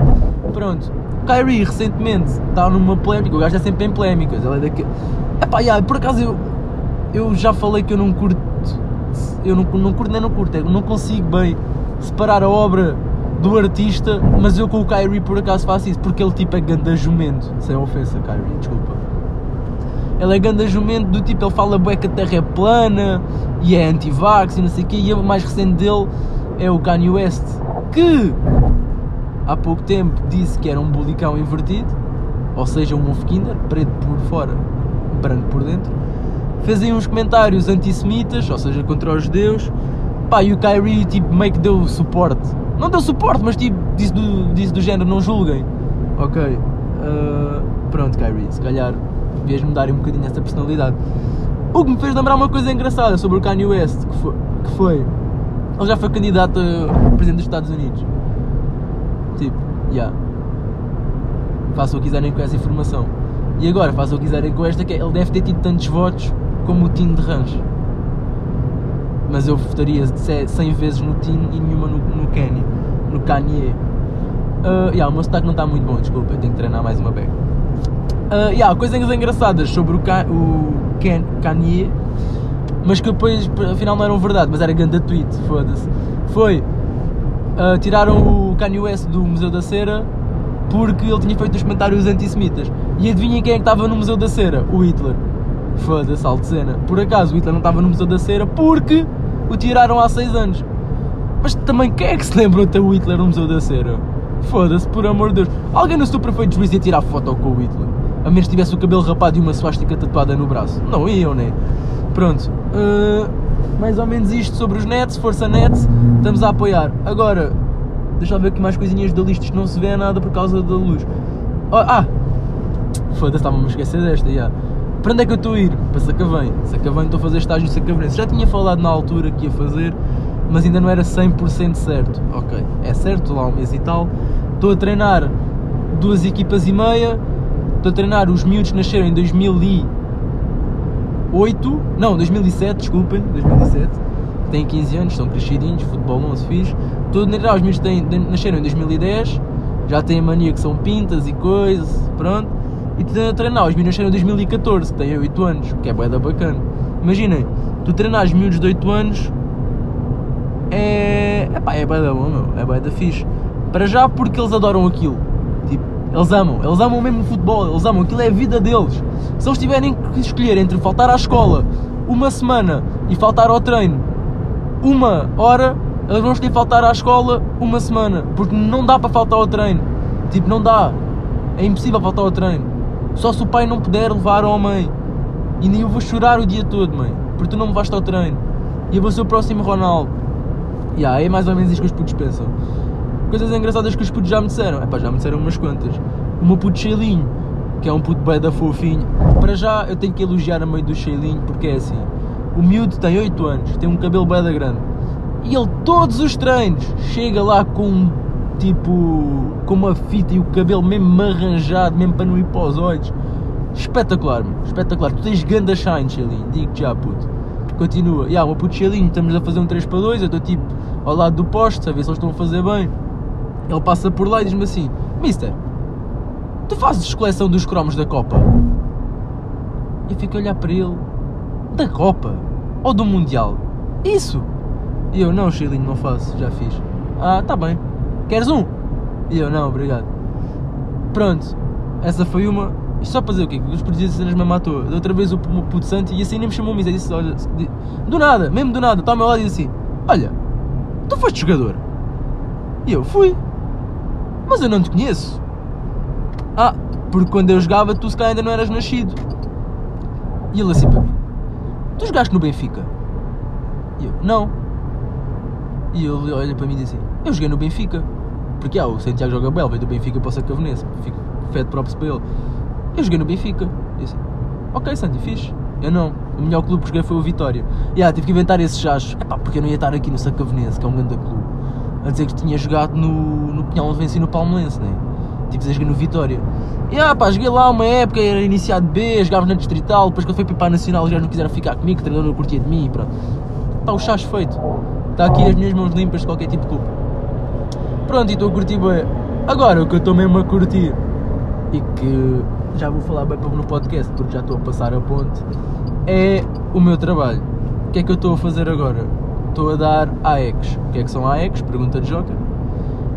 Pronto. Kyrie recentemente está numa polémica, o gajo é sempre em polémicas. Ele é daquele. Epá, yeah, por acaso eu, eu já falei que eu não curto. Eu não, não curto nem não curto, eu não consigo bem separar a obra do artista, mas eu com o Kyrie por acaso faço isso, porque ele tipo é ganda jumento, sem ofensa, Kyrie, desculpa. Ele é grande jumento do tipo, ele fala bué que a terra é plana e é anti-vax e não sei o quê. E o mais recente dele é o Kanye West, que há pouco tempo disse que era um bulicão invertido, ou seja, um Wolfkinder, preto por fora, branco por dentro. Fez aí uns comentários antissemitas, ou seja, contra os judeus. Pá, e o Kyrie tipo, meio que deu suporte. Não deu suporte, mas tipo, disse do, disse do género, não julguem. Ok. Uh, pronto, Kyrie, se calhar devias mudar um bocadinho essa personalidade. O que me fez lembrar uma coisa engraçada sobre o Kanye West, que foi, que foi ele já foi candidato a presidente dos Estados Unidos. Tipo, já. Yeah. Façam o que quiserem com essa informação. E agora, façam o que quiserem com esta, que é, ele deve ter tido tantos votos como o Tim de Ranch. Mas eu votaria 100 vezes no Tim e nenhuma no, no Kanye. No Kanye. Uh, yeah, o meu sotaque não está muito bom, desculpa, eu tenho que treinar mais uma beca. Uh, yeah, coisas engraçadas sobre o, Ka o Ken Kanye, mas que depois afinal não eram verdade, mas era grande tweet, foda-se. Foi. Uh, tiraram o Kanye West do Museu da Cera porque ele tinha feito os comentários antissemitas. E adivinhem quem é que estava no Museu da Cera? O Hitler. Foda-se, alto cena. Por acaso o Hitler não estava no Museu da Cera porque o tiraram há 6 anos. Mas também quem é que se lembra de ter o Hitler no Museu da Cera? Foda-se, por amor de Deus. Alguém no seu perfeito juízo ia tirar foto com o Hitler. A menos que tivesse o cabelo rapado e uma suástica tatuada no braço. Não iam, né? Pronto. Uh, mais ou menos isto sobre os nets, força nets. Estamos a apoiar. Agora, deixa eu ver aqui mais coisinhas da lista. Isto não se vê nada por causa da luz. Oh, ah! Foda-se, estava-me a esquecer desta, já. Para onde é que eu estou a ir? Para Sacavém. Sacavém, estou a fazer estágio em Sacavenense. Já tinha falado na altura que ia fazer, mas ainda não era 100% certo. Ok, é certo, lá um mês e tal. Estou a treinar duas equipas e meia. Estou a treinar os miúdos nasceram em 2008. Não, 2007, desculpem, 2007. Têm 15 anos, são crescidinhos, futebol não se fiz. Estou a treinar os miúdos que nasceram em 2010. Já têm mania que são pintas e coisas, pronto e tu a treinar os miúdos em 2014, que têm 8 anos, que é bué da bacana. Imaginem, tu treinas miúdos de 8 anos é. Epá, é bué da bom, meu. É bué da fixe. Para já porque eles adoram aquilo. Eles amam. Eles amam mesmo o futebol. Eles amam. Aquilo é a vida deles. Se eles tiverem que escolher entre faltar à escola uma semana e faltar ao treino uma hora, eles vão escolher faltar à escola uma semana. Porque não dá para faltar ao treino. Tipo, não dá. É impossível faltar ao treino. Só se o pai não puder levar ou a mãe. E nem eu vou chorar o dia todo, mãe. Porque tu não me vais ao treino. E eu vou ser o próximo Ronaldo. E yeah, é mais ou menos isso que os putos pensam. Coisas engraçadas que os putos já me disseram. É pá, já me disseram umas quantas. O meu puto Sheilinho, que é um puto bem da fofinho. Para já eu tenho que elogiar a mãe do Sheilinho, porque é assim. O miúdo tem 8 anos, tem um cabelo bem da grande. E ele, todos os treinos, chega lá com tipo com uma fita e o cabelo mesmo arranjado, mesmo para não ir para os olhos. Espetacular, espetacular. Tu tens ganda shine, Chelinho, digo já, puto. Continua. Ya, yeah, o puto Chelinho, estamos a fazer um 3 para 2, eu estou tipo ao lado do poste, a ver se eles estão a fazer bem. Ele passa por lá e diz-me assim: Mister, tu fazes coleção dos cromos da Copa? E eu fico a olhar para ele: Da Copa? Ou do Mundial? Isso! E eu: Não, Chelinho, não faço, já fiz. Ah, tá bem. Queres um? E eu, não, obrigado. Pronto, essa foi uma. Isto só para dizer o quê? Os polícias cenas me matou. Da outra vez o puto santo e assim nem me chamou misa. Disse, olha, do nada, mesmo do nada, está ao meu lado e disse assim: Olha, tu foste jogador? E eu fui. Mas eu não te conheço. Ah, porque quando eu jogava tu se calhar ainda não eras nascido. E ele assim para mim: Tu jogaste no Benfica? E eu: Não. E ele olha para mim e diz assim: Eu joguei no Benfica. Porque ah, o Santiago joga bem, veio do Benfica para o Sacavenense, fico fed próprio para ele. Eu joguei no Benfica. Eu disse, ok, Santi, fixe. Eu não. O melhor clube que joguei foi o Vitória. E ah, tive que inventar esses chachos. É pá, porque eu não ia estar aqui no Sacavenense, que é um grande clube. A dizer que tinha jogado no, no Pinhal de Venci no Palmeirense, né? Tive que jogar no Vitória. E ah, pá, joguei lá uma época, era iniciado B, jogava na Distrital, depois quando foi para a Nacional, já não quiseram ficar comigo, o treinador não curtia de mim e pronto. Está o chacho feito. Está aqui as minhas mãos limpas de qualquer tipo de culpa. Pronto, e estou a curtir bem. Agora, o que eu estou mesmo a curtir e que já vou falar bem no podcast porque já estou a passar a ponte é o meu trabalho. O que é que eu estou a fazer agora? Estou a dar AECs. O que é que são AECs? Pergunta de Joker.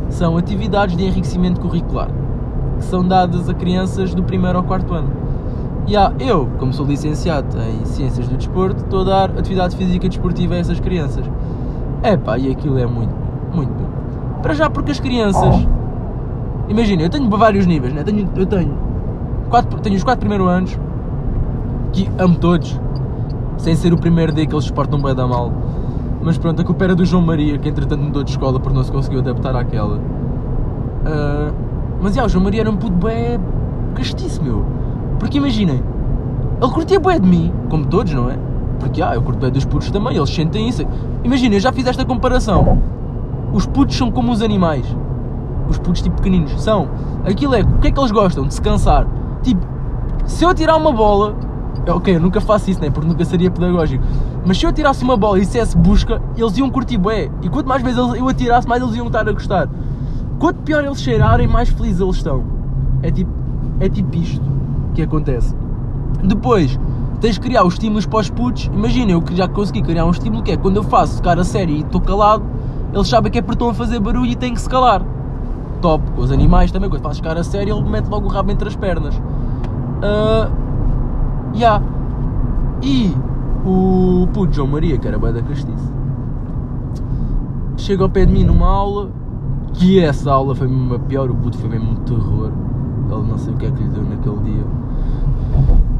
São atividades de enriquecimento curricular que são dadas a crianças do primeiro ao quarto ano. E há, eu, como sou licenciado em Ciências do Desporto, estou a dar atividade física e desportiva a essas crianças. Epá, e aquilo é muito, muito bom. Para já porque as crianças. Imagina, eu tenho vários níveis, né? tenho, eu tenho, quatro, tenho os quatro primeiros anos que amo todos, sem ser o primeiro dia que eles se portam bem da mal. Mas pronto, a culpa era do João Maria, que entretanto mudou de escola porque não se conseguiu adaptar àquela. Uh, mas já, o João Maria era um puto bem castiço, meu. Porque imaginem, ele curtia bem de mim, como todos, não é? Porque ah, eu curto bem dos putos também, eles sentem isso. Imagina, eu já fiz esta comparação. Os putos são como os animais. Os putos tipo pequeninos. São. Aquilo é, o que é que eles gostam? De se cansar. Tipo, se eu tirar uma bola. Ok, eu nunca faço isso, né? Porque nunca seria pedagógico. Mas se eu tirasse uma bola e dissesse busca, eles iam curtir bué. E quanto mais vezes eu atirasse, mais eles iam estar a gostar. Quanto pior eles cheirarem, mais felizes eles estão. É tipo, é tipo isto que acontece. Depois, tens de criar os estímulos para os putos. Imagina, eu já consegui criar um estímulo que é quando eu faço cara sério e estou calado, eles sabem que é porque estão a fazer barulho e têm que se calar. Top. Com os animais também, quando fazes cara séria, ele mete logo o rabo entre as pernas. Uh, yeah. E o puto João Maria, que era bué da castiça, chega ao pé de mim numa aula que essa aula foi mesmo a pior, o puto foi mesmo um terror. Ele não sei o que é que lhe deu naquele dia.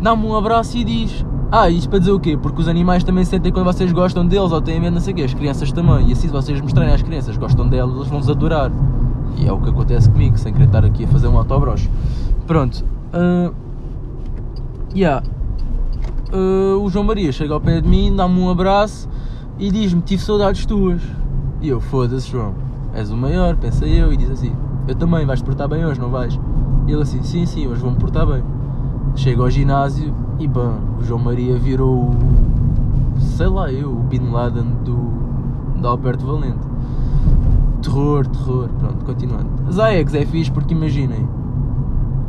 Dá-me um abraço e diz: Ah, isto para dizer o quê? Porque os animais também sentem quando vocês gostam deles ou têm medo, não sei o quê. As crianças também. E assim, se vocês mostrarem às crianças gostam delas, eles vão-vos adorar. E é o que acontece comigo, sem querer estar aqui a fazer um autobroche. Pronto. Uh, yeah. Uh, o João Maria chega ao pé de mim, dá-me um abraço e diz-me: Tive saudades tuas. E eu, foda-se, João, és o maior, pensei eu. E diz assim: Eu também, vais-te portar bem hoje, não vais? E ele assim: Sim, sim, hoje vou-me portar bem. Chego ao ginásio e, bam, o João Maria virou o. sei lá eu, o Bin Laden do, do Alberto Valente. Terror, terror. Pronto, continuando. AEX é fixe porque imaginem,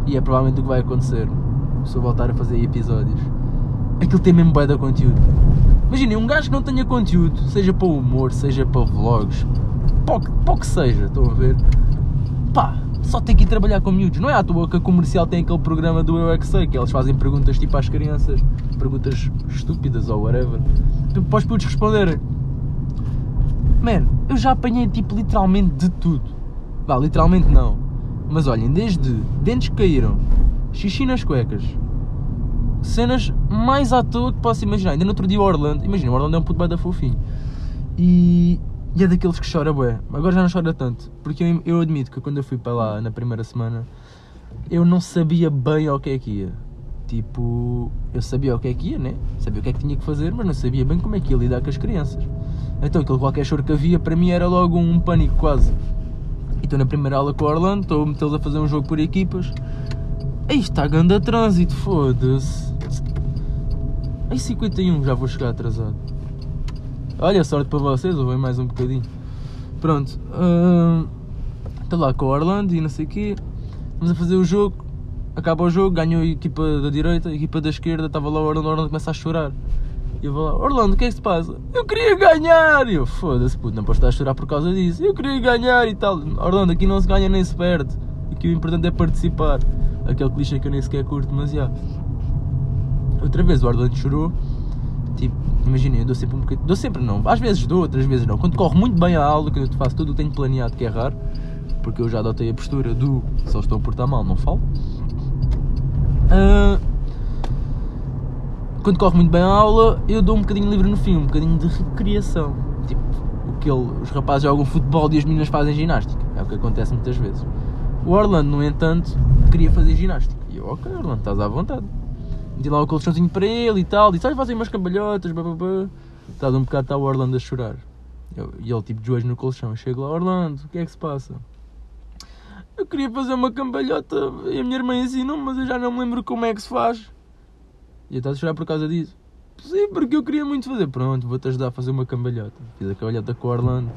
e é provavelmente o que vai acontecer se eu voltar a fazer episódios. Aquilo tem mesmo bué conteúdo. Imaginem, um gajo que não tenha conteúdo, seja para o humor, seja para vlogs, para o que seja, estão a ver? Pá, só tem que ir trabalhar com miúdos. Não é à toa que a comercial tem aquele programa do Eu é que sei, que eles fazem perguntas tipo às crianças, perguntas estúpidas ou whatever, tu, para os putos responderem. Man, eu já apanhei tipo literalmente de tudo. Vá, literalmente não. Mas olhem, desde dentes que caíram, xixi nas cuecas, cenas mais à toa que posso imaginar. Ainda no outro dia Orlando, imagina, Orlando é um puto da fofinho. E, e é daqueles que chora bué. Agora já não chora tanto. Porque eu, eu admito que quando eu fui para lá na primeira semana, eu não sabia bem ao que é que ia. Tipo, eu sabia o que é que ia, né? Sabia o que é que tinha que fazer, mas não sabia bem como é que ia lidar com as crianças. Então aquele qualquer choro que havia para mim era logo um pânico quase. E estou na primeira aula com o Orlando, estou a metê-los a fazer um jogo por equipas. Aí está ganda trânsito, foda-se. Aí 51, já vou chegar atrasado. Olha, sorte para vocês, ou vem mais um bocadinho. Pronto. Estou uh, lá com o Orlando e não sei o quê. Vamos a fazer o jogo. Acaba o jogo, ganhou a equipa da direita, a equipa da esquerda, estava lá o Orlando, o Orlando começa a chorar. E eu vou lá, Orlando, o que é que se passa? Eu queria ganhar! E eu, foda-se, puto, não posso estar a chorar por causa disso. Eu queria ganhar e tal. Orlando, aqui não se ganha nem se perde. Aqui o importante é participar. Aquele clichê que eu nem sequer curto, mas já. Outra vez o Orlando chorou. Tipo, imaginem, eu dou sempre um bocadinho. Dou sempre não. Às vezes dou, outras vezes não. Quando corre muito bem a aula, quando eu faço tudo que tenho planeado, que é raro. Porque eu já adotei a postura do eles estão a portar mal, não falo. Uh, quando corre muito bem a aula, eu dou um bocadinho livre no fim, um bocadinho de recriação. Tipo, o que ele, os rapazes jogam futebol e as meninas fazem ginástica. É o que acontece muitas vezes. O Orlando, no entanto, queria fazer ginástica. E eu, ok, Orlando, estás à vontade. Meti lá o colchãozinho para ele e tal. Disse, olha, fazem umas cambalhotas, bababá. Estava um bocado, está o Orlando a chorar. Eu, e ele, tipo, de joelhos no colchão. Eu chego lá, Orlando, o que é que se passa? Eu queria fazer uma cambalhota e a minha irmã ensinou mas eu já não me lembro como é que se faz. E eu estava a chorar por causa disso. Sim, porque eu queria muito fazer. Pronto, vou-te ajudar a fazer uma cambalhota. Fiz a cambalhota com o Orlando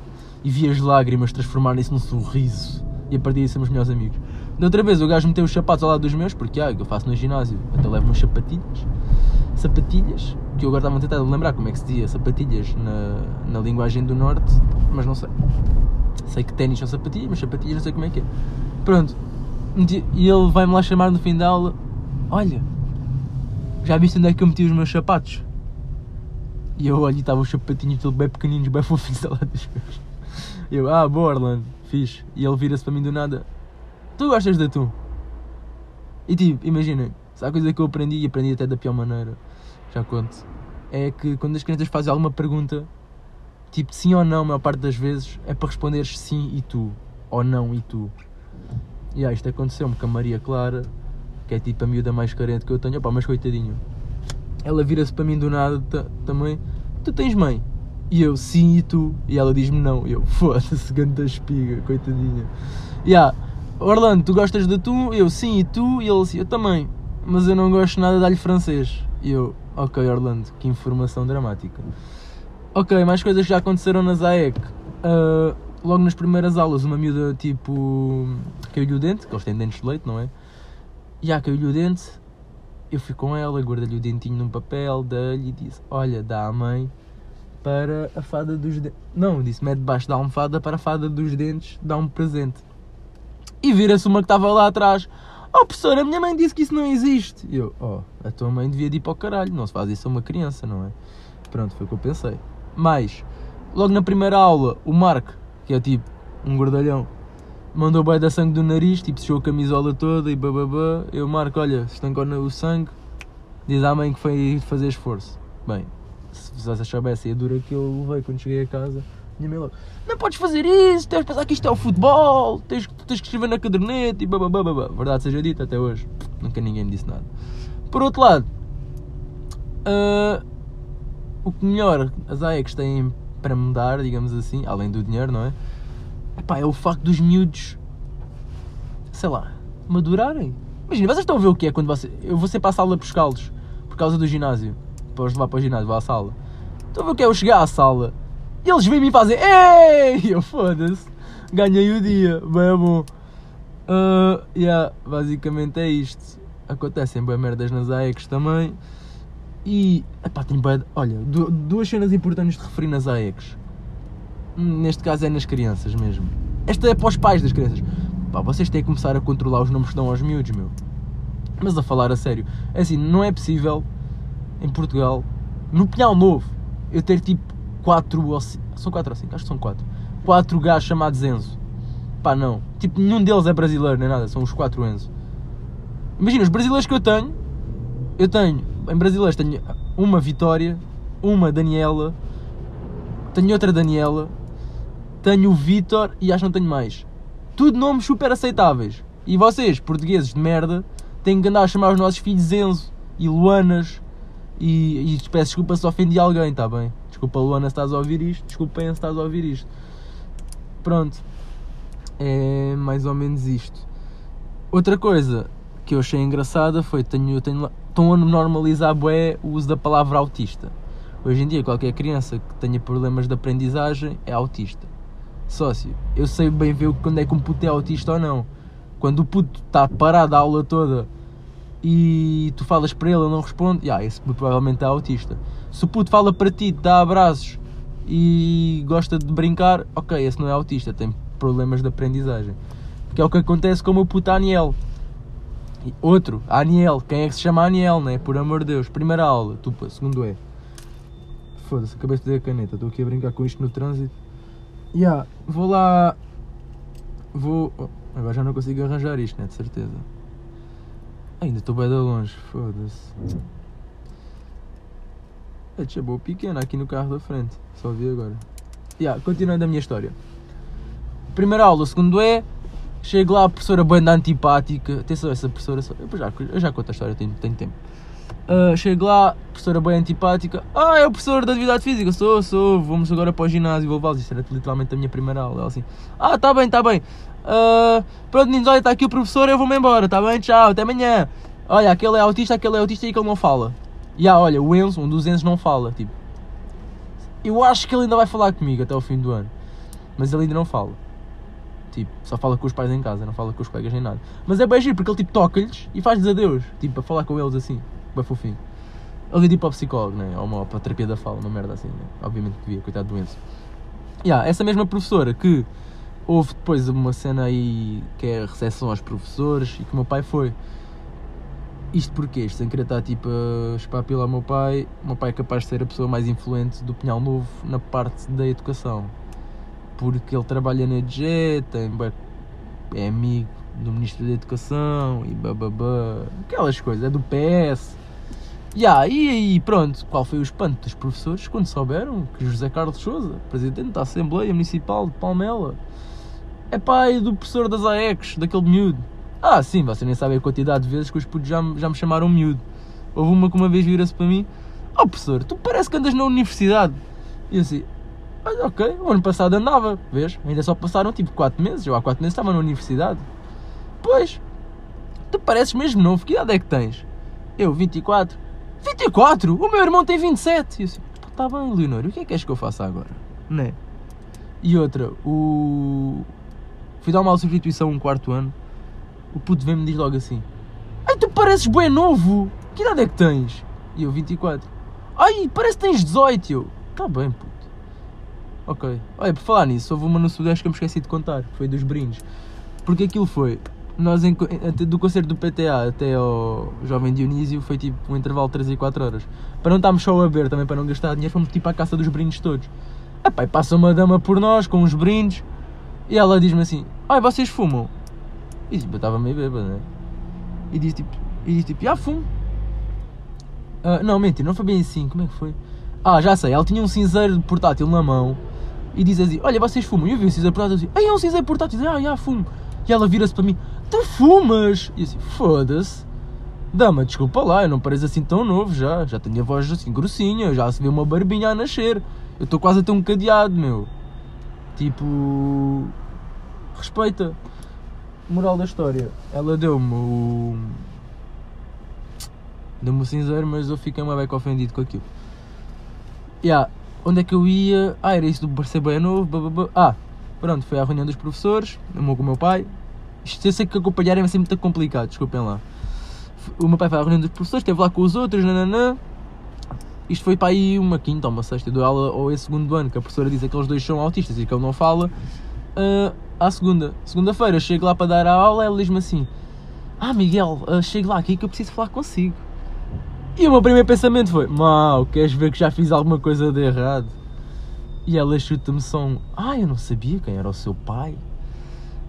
e vi as lágrimas transformarem-se num sorriso. E a partir daí somos melhores amigos. Da outra vez o gajo meteu os sapatos ao lado dos meus, porque ah, eu faço no ginásio, até levo umas sapatilhas. Sapatilhas, que eu agora estava a tentar lembrar como é que se dizia sapatilhas na, na linguagem do norte, mas não sei. Sei que ténis são sapatilhas, mas sapatilhas não sei como é que é. Pronto. E ele vai-me lá chamar no fim da aula: Olha, já viste onde é que eu meti os meus sapatos? E eu olho e estavam os sapatinhos todos bem pequeninos, bem fofinhos ao lado dos meus. Eu, ah, boa Orlando, fixe. E ele vira-se para mim do nada: Tu gostas de atum? E tipo, imaginem, se há coisa que eu aprendi e aprendi até da pior maneira, já conto, é que quando as crianças fazem alguma pergunta, tipo sim ou não, a maior parte das vezes, é para responderes sim e tu, ou não e tu. E ah, isto aconteceu-me com a Maria Clara, que é tipo a miúda mais carente que eu tenho, opá, mas coitadinho. Ela vira-se para mim do nada também, tu tens mãe? E eu, sim, e tu? E ela diz-me não. E eu, foda-se, ganda espiga, coitadinha. E yeah, Orlando, tu gostas de tu? Eu, sim, e tu? E ele assim, eu também. Mas eu não gosto nada de alho francês. E eu, ok, Orlando, que informação dramática. Ok, mais coisas que já aconteceram na ZAEC. Uh, logo nas primeiras aulas, uma miúda tipo. caiu-lhe o dente, que eles têm dentes de leite, não é? Já caiu-lhe o dente, eu fui com ela, guardei-lhe o dentinho num papel, dei-lhe e disse: Olha, dá à mãe para a fada dos dentes. Não, disse: mete debaixo da almofada para a fada dos dentes, dá um presente. E vira-se uma que estava lá atrás: Oh, professor, a minha mãe disse que isso não existe. E eu: Oh, a tua mãe devia ir para o caralho, não se faz isso a uma criança, não é? Pronto, foi o que eu pensei. Mas, logo na primeira aula, o Marco, que é tipo um gordalhão, mandou bem da sangue do nariz, tipo, sujou a camisola toda e bababá. Eu marco, olha, estancou o sangue, diz à mãe que foi fazer esforço. Bem, se vocês soubessem a dura que eu levei quando cheguei a casa, não podes fazer isso, tens de pensar que isto é o futebol, tens, tens que escrever na caderneta e bababá. Verdade seja dita, até hoje, nunca ninguém me disse nada. Por outro lado, uh, o que melhor as AECs têm para mudar, digamos assim, além do dinheiro, não é? Epá, é o facto dos miúdos, sei lá, madurarem. Imagina, vocês estão a ver o que é quando você. Eu vou sempre à sala buscá-los por causa do ginásio. Para os levar para o ginásio, vou à sala. Estão a ver o que é eu chegar à sala e eles vêm-me fazer Ei! Eu foda-se, ganhei o dia, bem bom. Uh, yeah, basicamente é isto. Acontecem bem merdas nas AECs também. E, epá, tem bem, olha, duas cenas importantes de referir nas AECs. Neste caso é nas crianças mesmo. Esta é para os pais das crianças. Pá, vocês têm que começar a controlar os nomes que dão aos miúdos, meu. Mas a falar a sério, é assim, não é possível em Portugal, no Pinhal Novo, eu ter tipo 4 ou 5, são 4 ou 5, acho que são 4. 4 gajos chamados Enzo. Pá, não. Tipo, nenhum deles é brasileiro nem nada, são os 4 Enzo. Imagina, os brasileiros que eu tenho, eu tenho, em brasileiros tenho uma Vitória, uma Daniela, tenho outra Daniela, tenho o Vitor e acho que não tenho mais. Tudo nomes super aceitáveis. E vocês, portugueses de merda, têm que andar a chamar os nossos filhos Enzo e Luanas. E, e peço desculpa se ofendi alguém, está bem? Desculpa, Luana, se estás a ouvir isto. Desculpa, Enzo, se estás a ouvir isto. Pronto. É mais ou menos isto. Outra coisa que eu achei engraçada foi tenho, tenho, estão a normalizar bué, o uso da palavra autista. Hoje em dia, qualquer criança que tenha problemas de aprendizagem é autista. Sócio, eu sei bem ver quando é que um puto é autista ou não. Quando o puto está parado a aula toda e tu falas para ele, ele não responde, yeah, esse provavelmente é autista. Se o puto fala para ti, dá abraços e gosta de brincar, ok, esse não é autista, tem problemas de aprendizagem. Que é o que acontece com o meu puto Aniel. E outro, Aniel, quem é que se chama Aniel, né? Por amor de Deus, primeira aula, tupa, segundo é. Foda-se, acabei de fazer a caneta, estou aqui a brincar com isto no trânsito. Yeah, vou lá. Vou. Oh, agora já não consigo arranjar isto, né? De certeza. Ainda estou bem de longe, foda-se. É, tinha boa pequena aqui no carro da frente, só vi agora. Yeah, continuando a minha história. Primeira aula, segundo é. Chego lá, a professora banda antipática. Atenção, essa professora. Eu já, eu já conto a história, tenho, tenho tempo. Uh, chego lá, professora bem antipática. Ah, é o professor da atividade física? Sou, sou. Vamos agora para o ginásio, vou levá-los. Isso era literalmente a minha primeira aula. Ela assim, ah, tá bem, tá bem. Uh, pronto, meninos, olha, está aqui o professor, eu vou-me embora, tá bem? Tchau, até amanhã. Olha, aquele é autista, aquele é autista e aquele não fala. E ah, olha, o Enzo, um dos Enzos não fala. Tipo, eu acho que ele ainda vai falar comigo até o fim do ano. Mas ele ainda não fala. Tipo, só fala com os pais em casa, não fala com os colegas nem nada. Mas é bem giro, porque ele tipo toca-lhes e faz-lhes adeus. Tipo, a falar com eles assim bem fofinho. Ele ir para psicólogo, né? ou para a terapia da fala, uma merda assim, né? obviamente que devia, coitado de doença. Yeah, essa mesma professora que houve depois uma cena aí que é a recepção aos professores e que o meu pai foi. Isto porque isto, sem querer estar tipo a espapilar meu pai, o meu pai é capaz de ser a pessoa mais influente do Pinhal Novo na parte da educação. Porque ele trabalha na tem, é amigo do Ministro da Educação e bababá, aquelas coisas, é do PS. Yeah, e aí, pronto, qual foi o espanto dos professores quando souberam que José Carlos Souza, presidente da Assembleia Municipal de Palmela, é pai do professor das AECs, daquele miúdo. Ah, sim, você nem sabe a quantidade de vezes que os putos já, já me chamaram miúdo. Houve uma que uma vez vira-se para mim: Oh, professor, tu parece que andas na universidade. E eu assim: Olha, ok, o ano passado andava, vês? Ainda só passaram tipo 4 meses. Eu há 4 meses estava na universidade. Pois, tu pareces mesmo novo. Que idade é que tens? Eu, 24. 24? O meu irmão tem 27. E eu assim, tá bem, Leonor, o que é que queres que eu faça agora? Né? E outra, o. Fui dar uma substituição um quarto ano. O puto vem-me diz logo assim: Ai, tu pareces bem novo. Que idade é que tens? E eu, 24. Ai, parece que tens 18. Eu, tá bem, puto. Ok. Olha, por falar nisso, houve uma no Sudeste que eu me esqueci de contar. Foi dos brindes. Porque aquilo foi nós do concerto do PTA até ao Jovem Dionísio foi tipo um intervalo de 3 e 4 horas. Para não estarmos só a ver, também para não gastar dinheiro, fomos tipo à caça dos brindes todos. Epá, e passa uma dama por nós com uns brindes e ela diz-me assim: Ai, vocês fumam? E tipo, eu estava meio bêbado, né? E disse tipo, e disse tipo, já fumo. Ah, não, mentira, não foi bem assim, como é que foi? Ah, já sei, ela tinha um cinzeiro portátil na mão e diz assim, olha, vocês fumam? E eu vi um cinzeiro portátil assim, ai, é um cinzeiro portátil, ah, já fumo. E ela vira-se para mim, tu fumas? E assim, foda-se. Dama, desculpa lá, eu não pareço assim tão novo já. Já tenho a voz assim grossinha, já se vê uma barbinha a nascer. Eu estou quase a um cadeado, meu. Tipo. Respeita. Moral da história. Ela deu-me o. Deu-me o cinzeiro, mas eu fiquei uma beca ofendido com aquilo. Yeah. Onde é que eu ia? Ah, era isso do parecer bem novo. Blá. Ah, pronto, foi à reunião dos professores, eu com o meu pai. Isto eu sei que acompanhar é sempre muito complicado, desculpem lá. O meu pai foi à reunião dos professores, esteve lá com os outros, nananã. Isto foi para aí uma quinta ou uma sexta, deu aula ou é segundo ano, que a professora diz que eles dois são autistas e que ele não fala. Uh, à segunda, segunda-feira, chego lá para dar a aula, ela diz-me assim: Ah, Miguel, uh, chego lá aqui que eu preciso falar consigo. E o meu primeiro pensamento foi: Mau, queres ver que já fiz alguma coisa de errado? E ela chuta-me só um: Ah, eu não sabia quem era o seu pai.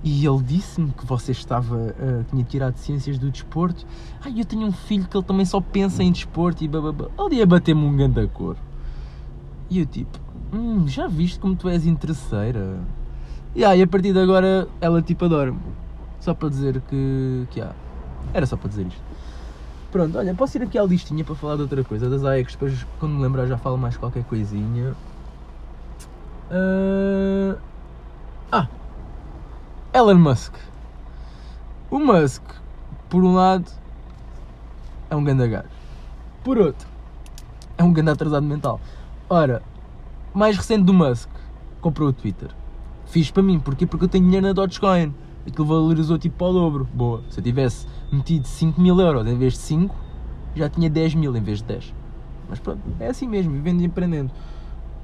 E ele disse-me que você estava, uh, tinha tirado ciências do desporto. Ah, eu tenho um filho que ele também só pensa em desporto e bababá. Ali ia bater-me um ganda cor. E eu tipo, hum, já viste como tu és interesseira? E, ah, e a partir de agora ela tipo adora-me. Só para dizer que, que ah, era só para dizer isto. Pronto, olha, posso ir aqui à listinha para falar de outra coisa, das AEX, depois quando me lembrar já falo mais qualquer coisinha. Uh... Ah, Elon Musk. O Musk, por um lado, é um ganda gajo. Por outro, é um ganda atrasado mental. Ora, mais recente do Musk, comprou o Twitter. Fiz para mim, porquê? Porque eu tenho dinheiro na Dogecoin. Aquilo valorizou tipo ao dobro. Boa. Se eu tivesse metido 5 mil euros em vez de 5, já tinha 10 mil em vez de 10. Mas pronto, é assim mesmo, vivendo e empreendendo.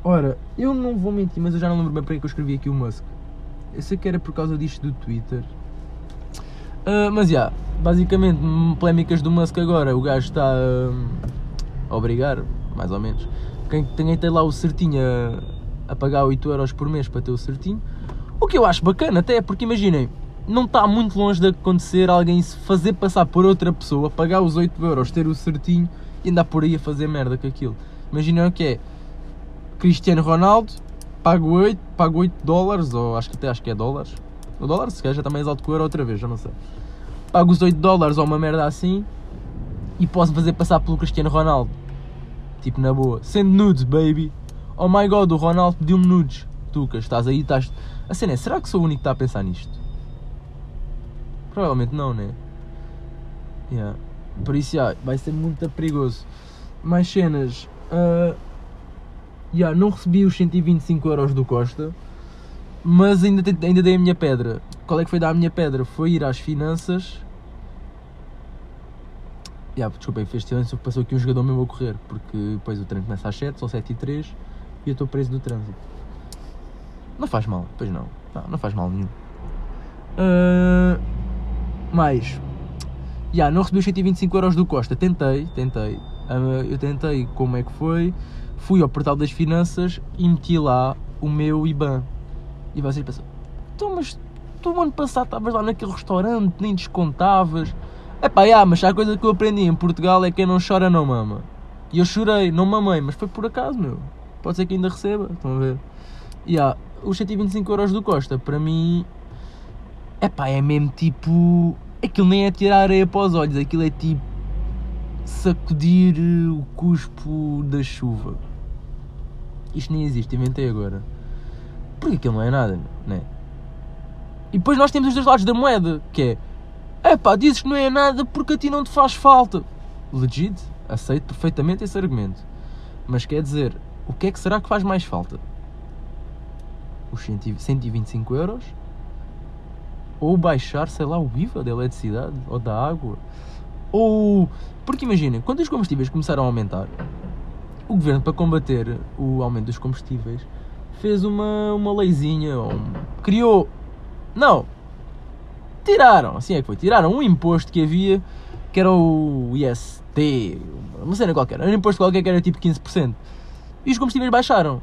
Ora, eu não vou mentir, mas eu já não lembro bem para que eu escrevi aqui o Musk. Eu sei que era por causa disto do Twitter. Uh, mas já, yeah, basicamente, polémicas do Musk agora. O gajo está uh, a obrigar, mais ou menos. Quem, tem lá o certinho a, a pagar 8 euros por mês para ter o certinho. O que eu acho bacana, até porque imaginem, não está muito longe de acontecer alguém se fazer passar por outra pessoa, pagar os 8 euros, ter o certinho e andar por aí a fazer merda com aquilo. Imaginem o que é Cristiano Ronaldo pago 8, pago 8 dólares, ou acho que até acho que é dólares. O dólar se calhar já está mais alto que o euro outra vez, já não sei. Pago os 8 dólares ou uma merda assim e posso fazer passar pelo Cristiano Ronaldo. Tipo na boa. Sendo nudes, baby. Oh my god, o Ronaldo pediu-me nudes. Tucas, estás aí, estás. A cena é, será que sou o único que está a pensar nisto? Provavelmente não, né? Yeah. Por isso, yeah, vai ser muito perigoso. Mais cenas. Uh, yeah, não recebi os 125 euros do Costa, mas ainda, ainda dei a minha pedra. Qual é que foi dar a minha pedra? Foi ir às finanças. Yeah, desculpem, fez silêncio, passou aqui um jogador mesmo a correr, porque depois o treino começa às 7, são 7 e 3 e eu estou preso no trânsito. Não faz mal, pois não. Não, não faz mal nenhum. Uh, mais. Yeah, não recebi os 125 euros do Costa. Tentei, tentei. Uh, eu tentei como é que foi fui ao portal das finanças e meti lá o meu IBAN. E vocês pensam, então, mas tu ano passado estavas lá naquele restaurante, nem descontavas. É pá, yeah, mas a coisa que eu aprendi em Portugal é que quem não chora não mama. E eu chorei, não mamei, mas foi por acaso, meu. Pode ser que ainda receba, estão a ver? Yeah, os 125 euros do Costa, para mim, é pá, é mesmo tipo. Aquilo nem é tirar areia para os olhos, aquilo é tipo. sacudir o cuspo da chuva. Isto nem existe, inventei agora. Porque aquilo não é nada, né? E depois nós temos os dois lados da moeda, que é, é pá, dizes que não é nada porque a ti não te faz falta. Legit, aceito perfeitamente esse argumento. Mas quer dizer, o que é que será que faz mais falta? Os 125 euros? Ou baixar, sei lá, o IVA da eletricidade ou da água? Ou. Porque imaginem, quando os combustíveis começaram a aumentar, o governo, para combater o aumento dos combustíveis, fez uma, uma leizinha, um, criou. Não! Tiraram, assim é que foi. Tiraram um imposto que havia, que era o IST, uma cena qualquer. Era um imposto qualquer que era tipo 15%. E os combustíveis baixaram.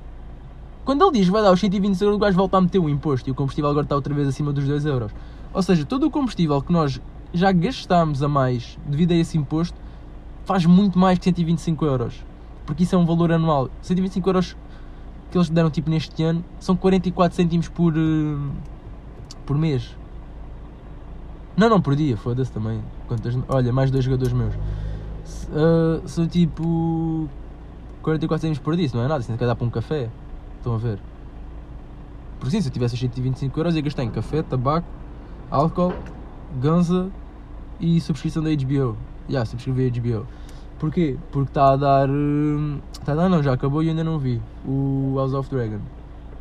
Quando ele diz vai dar os 120 euros, o gajo volta a meter o imposto e o combustível agora está outra vez acima dos 2 euros. Ou seja, todo o combustível que nós já gastámos a mais devido a esse imposto faz muito mais que 125 euros. Porque isso é um valor anual. 125 euros que eles deram tipo neste ano são 44 cêntimos por, uh, por mês. Não, não, por dia, foda-se também. Quantas, olha, mais dois jogadores meus. Uh, são tipo 44 cêntimos por dia, isso não é nada, isso quer dar para um café. Estão a ver? Por sim, se eu tivesse 125 euros ia gastar em café, tabaco, álcool, ganza e subscrição da HBO. Já, yeah, subscrevi a HBO. Porquê? Porque está a dar. Está a dar, não, já acabou e ainda não vi. O House of Dragon.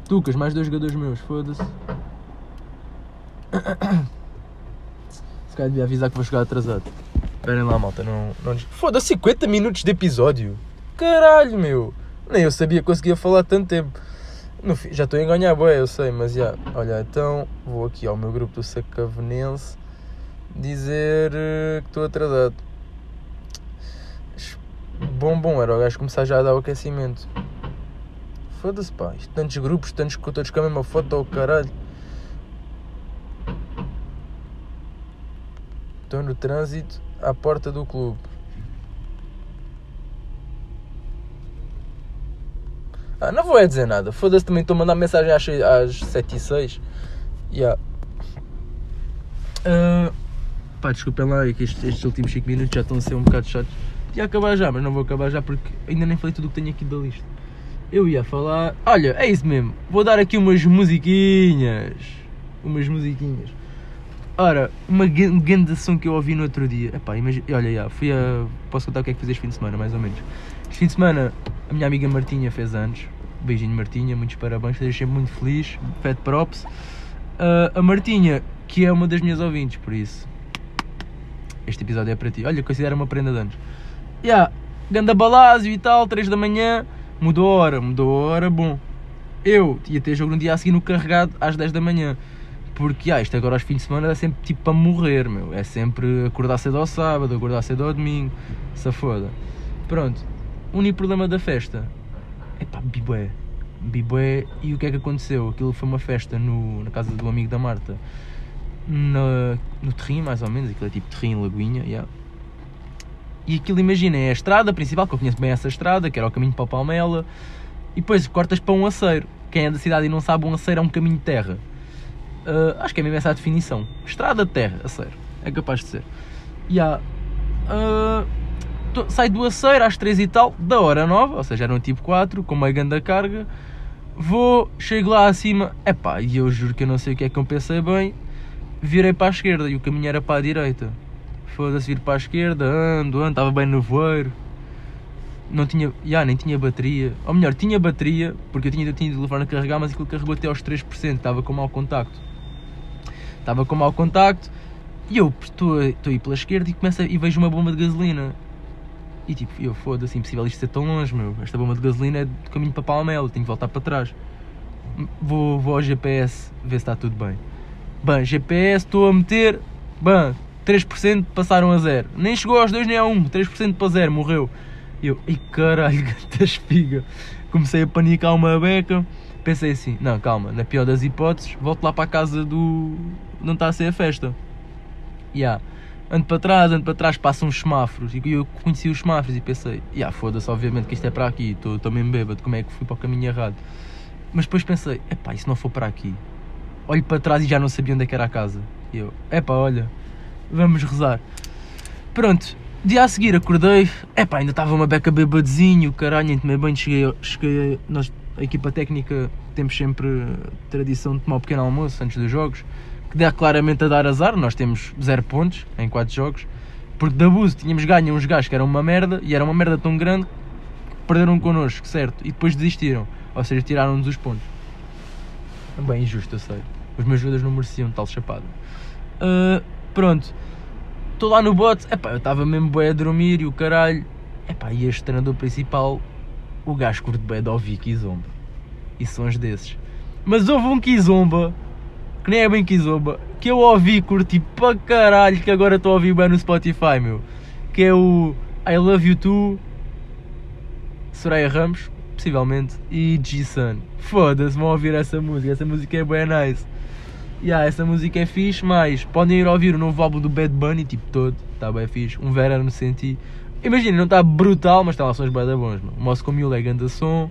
Tucas, mais dois jogadores meus, foda-se. (coughs) Se calhar devia avisar que vou chegar atrasado. Esperem lá, malta, não. não... Foda-se, 50 minutos de episódio! Caralho, meu! Nem eu sabia que conseguia falar tanto tempo. No já estou a ganhar, boé, eu sei, mas já. Olha, então vou aqui ao meu grupo do Sacavenense dizer uh, que estou atrasado. Bom, bom, era o gajo começar já a dar o aquecimento. Foda-se, pá. Isto, tantos grupos, tantos todos com a mesma foto, oh, caralho. Estou no trânsito à porta do clube. Ah, não vou é dizer nada. Foda-se, também estou a mandar mensagem às, às 7 e 6. Yeah. Uh, pá, desculpem lá, é que estes, estes últimos 5 minutos já estão a ser um bocado chatos. Ia acabar já, mas não vou acabar já porque ainda nem falei tudo o que tenho aqui da lista. Eu ia falar. Olha, é isso mesmo. Vou dar aqui umas musiquinhas. Umas musiquinhas. Ora, uma grande som que eu ouvi no outro dia. Epá, imagina, olha, já, fui a. Posso contar o que é que fiz este fim de semana, mais ou menos. Este fim de semana, a minha amiga Martinha fez anos. Beijinho, Martinha, muitos parabéns, esteja sempre muito feliz. Fed props. Uh, a Martinha, que é uma das minhas ouvintes, por isso. Este episódio é para ti. Olha, considera uma prenda de anos yeah, ganda balásio e tal, 3 da manhã, mudou a hora, mudou a hora, bom. Eu ia ter jogo no dia a seguir no carregado às 10 da manhã. Porque ah, isto agora aos fins de semana é sempre tipo para morrer, meu. É sempre acordar cedo ao sábado, acordar cedo ao domingo, se foda. Pronto, único problema da festa é pá, bibué. Bibué, e o que é que aconteceu? Aquilo foi uma festa no, na casa do amigo da Marta, no, terrinho mais ou menos, aquilo é tipo terrinho, lagoinha, yeah. E aquilo, imagina, é a estrada principal, que eu conheço bem essa estrada, que era o caminho para o Palmela, e depois cortas para um aceiro. Quem é da cidade e não sabe, um aceiro é um caminho de terra. Uh, acho que é mesmo essa a definição. Estrada de terra, aceiro. É capaz de ser. E há. Uh, sai do aceiro às 3 e tal, da hora nova, ou seja, eram tipo 4, com uma grande carga. Vou, chego lá acima, epá, e eu juro que eu não sei o que é que eu pensei bem. Virei para a esquerda e o caminho era para a direita foda-se, vir para a esquerda, ando, ando, estava bem no voeiro. Não tinha, já, nem tinha bateria. Ou melhor, tinha bateria, porque eu tinha, eu tinha de levar a carregar, mas aquilo carregou até aos 3%, estava com mau contacto. Estava com mau contacto e eu estou estou a ir pela esquerda e, começo a, e vejo uma bomba de gasolina. E tipo, eu foda-se, impossível isto ser tão longe, meu. Esta bomba de gasolina é do caminho para Palmelo, tenho que voltar para trás. Vou, vou ao GPS ver se está tudo bem. Bem, GPS, estou a meter. Bem, 3% passaram a zero. Nem chegou aos 2 nem a 1, 3% para zero, morreu. E eu, e caralho, (laughs) que espiga. Comecei a panicar uma beca. Pensei assim, não, calma, na pior das hipóteses, volto lá para a casa do. não está a ser a festa. E yeah. Ando para trás, ando para trás, passam os semáforos. E eu conheci os semáforos e pensei, yeah, foda-se, obviamente que isto é para aqui, estou mesmo bêbado, como é que fui para o caminho errado? Mas depois pensei, epá, e se não for para aqui? Olho para trás e já não sabia onde é que era a casa. E eu, epá, olha, vamos rezar. Pronto, dia a seguir acordei, epá, ainda estava uma beca bebadezinho, caralho, nem tomei banho, cheguei, cheguei, nós, a equipa técnica, temos sempre tradição de tomar um pequeno almoço antes dos jogos, que dá claramente a dar azar, nós temos 0 pontos em 4 jogos, porque de abuso tínhamos ganho uns gajos que eram uma merda, e era uma merda tão grande, que perderam connosco, certo, e depois desistiram, ou seja, tiraram-nos os pontos. Bem injusto, eu sei. Os meus jogadores não mereciam tal chapada. Uh, Pronto, estou lá no bote, epá, eu estava mesmo bem a dormir e o caralho. Epá, e este treinador principal, o gajo curte bem de ouvir Kizomba. E sons desses. Mas houve um Kizomba, que nem é bem Kizomba, que eu ouvi curti para caralho, que agora estou a ouvir bem no Spotify, meu. Que é o I Love You Too, Soraya Ramos. possivelmente, e G-Sun. Foda-se, vão ouvir essa música, essa música é bem nice. Yeah, essa música é fixe, mas podem ir ouvir o novo álbum do Bad Bunny, tipo todo, está bem fixe. Um verano me senti. Imagina, não está brutal, mas está lá sons bem bons, mano. O Moscow Mule é grande som.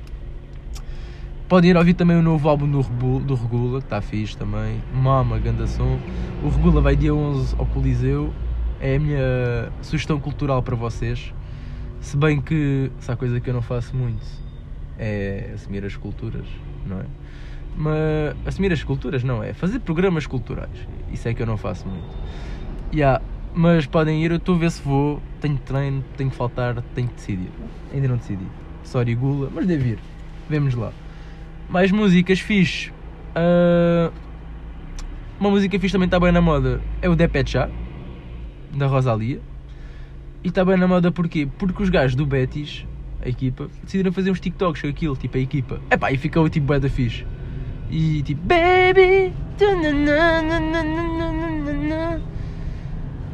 Podem ir ouvir também o novo álbum do, do Regula, que está fixe também. Mama, ganda som. O Regula vai dia 11 ao Coliseu. É a minha sugestão cultural para vocês. Se bem que, se há coisa que eu não faço muito, é assumir as culturas, não é? Mas assumir as culturas não é fazer programas culturais. Isso é que eu não faço muito. Yeah, mas podem ir, eu estou a ver se vou. Tenho treino, tenho que faltar, tenho que decidir. Ainda não decidi. Sorry, gula, mas deve ir. Vemos lá. Mais músicas fixe. Uh, uma música fixe também está bem na moda. É o Depecha, da Rosalia. E está bem na moda porquê? Porque os gajos do Betis, a equipa, decidiram fazer uns TikToks com aquilo, tipo a equipa. Epá, e ficou tipo bué da fixe. E tipo, baby,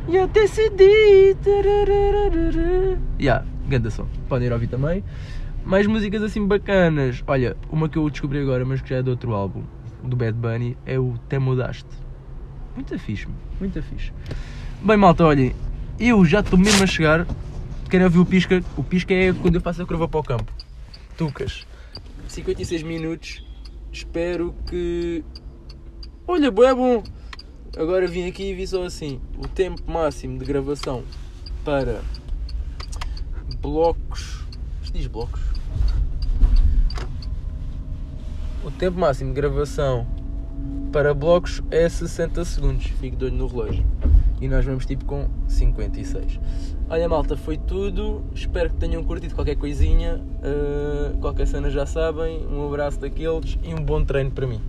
eu decidi. Yeah, grande som. Podem ir ouvir também. Mais músicas assim bacanas. Olha, uma que eu descobri agora, mas que já é de outro álbum, do Bad Bunny, é o Te Mudaste. Muito fixe, muito fixe. Bem, malta, olhem, eu já estou mesmo a chegar. Querem ouvir o pisca? O pisca é quando eu faço a curva para o campo. Tucas. 56 minutos. Espero que. Olha, é bom! Agora vim aqui e vi só assim: o tempo máximo de gravação para blocos. Isto diz blocos? O tempo máximo de gravação para blocos é 60 segundos. Fico de olho no relógio. E nós vamos tipo com 56. Olha malta, foi tudo. Espero que tenham curtido qualquer coisinha. Uh, qualquer cena já sabem. Um abraço daqueles e um bom treino para mim.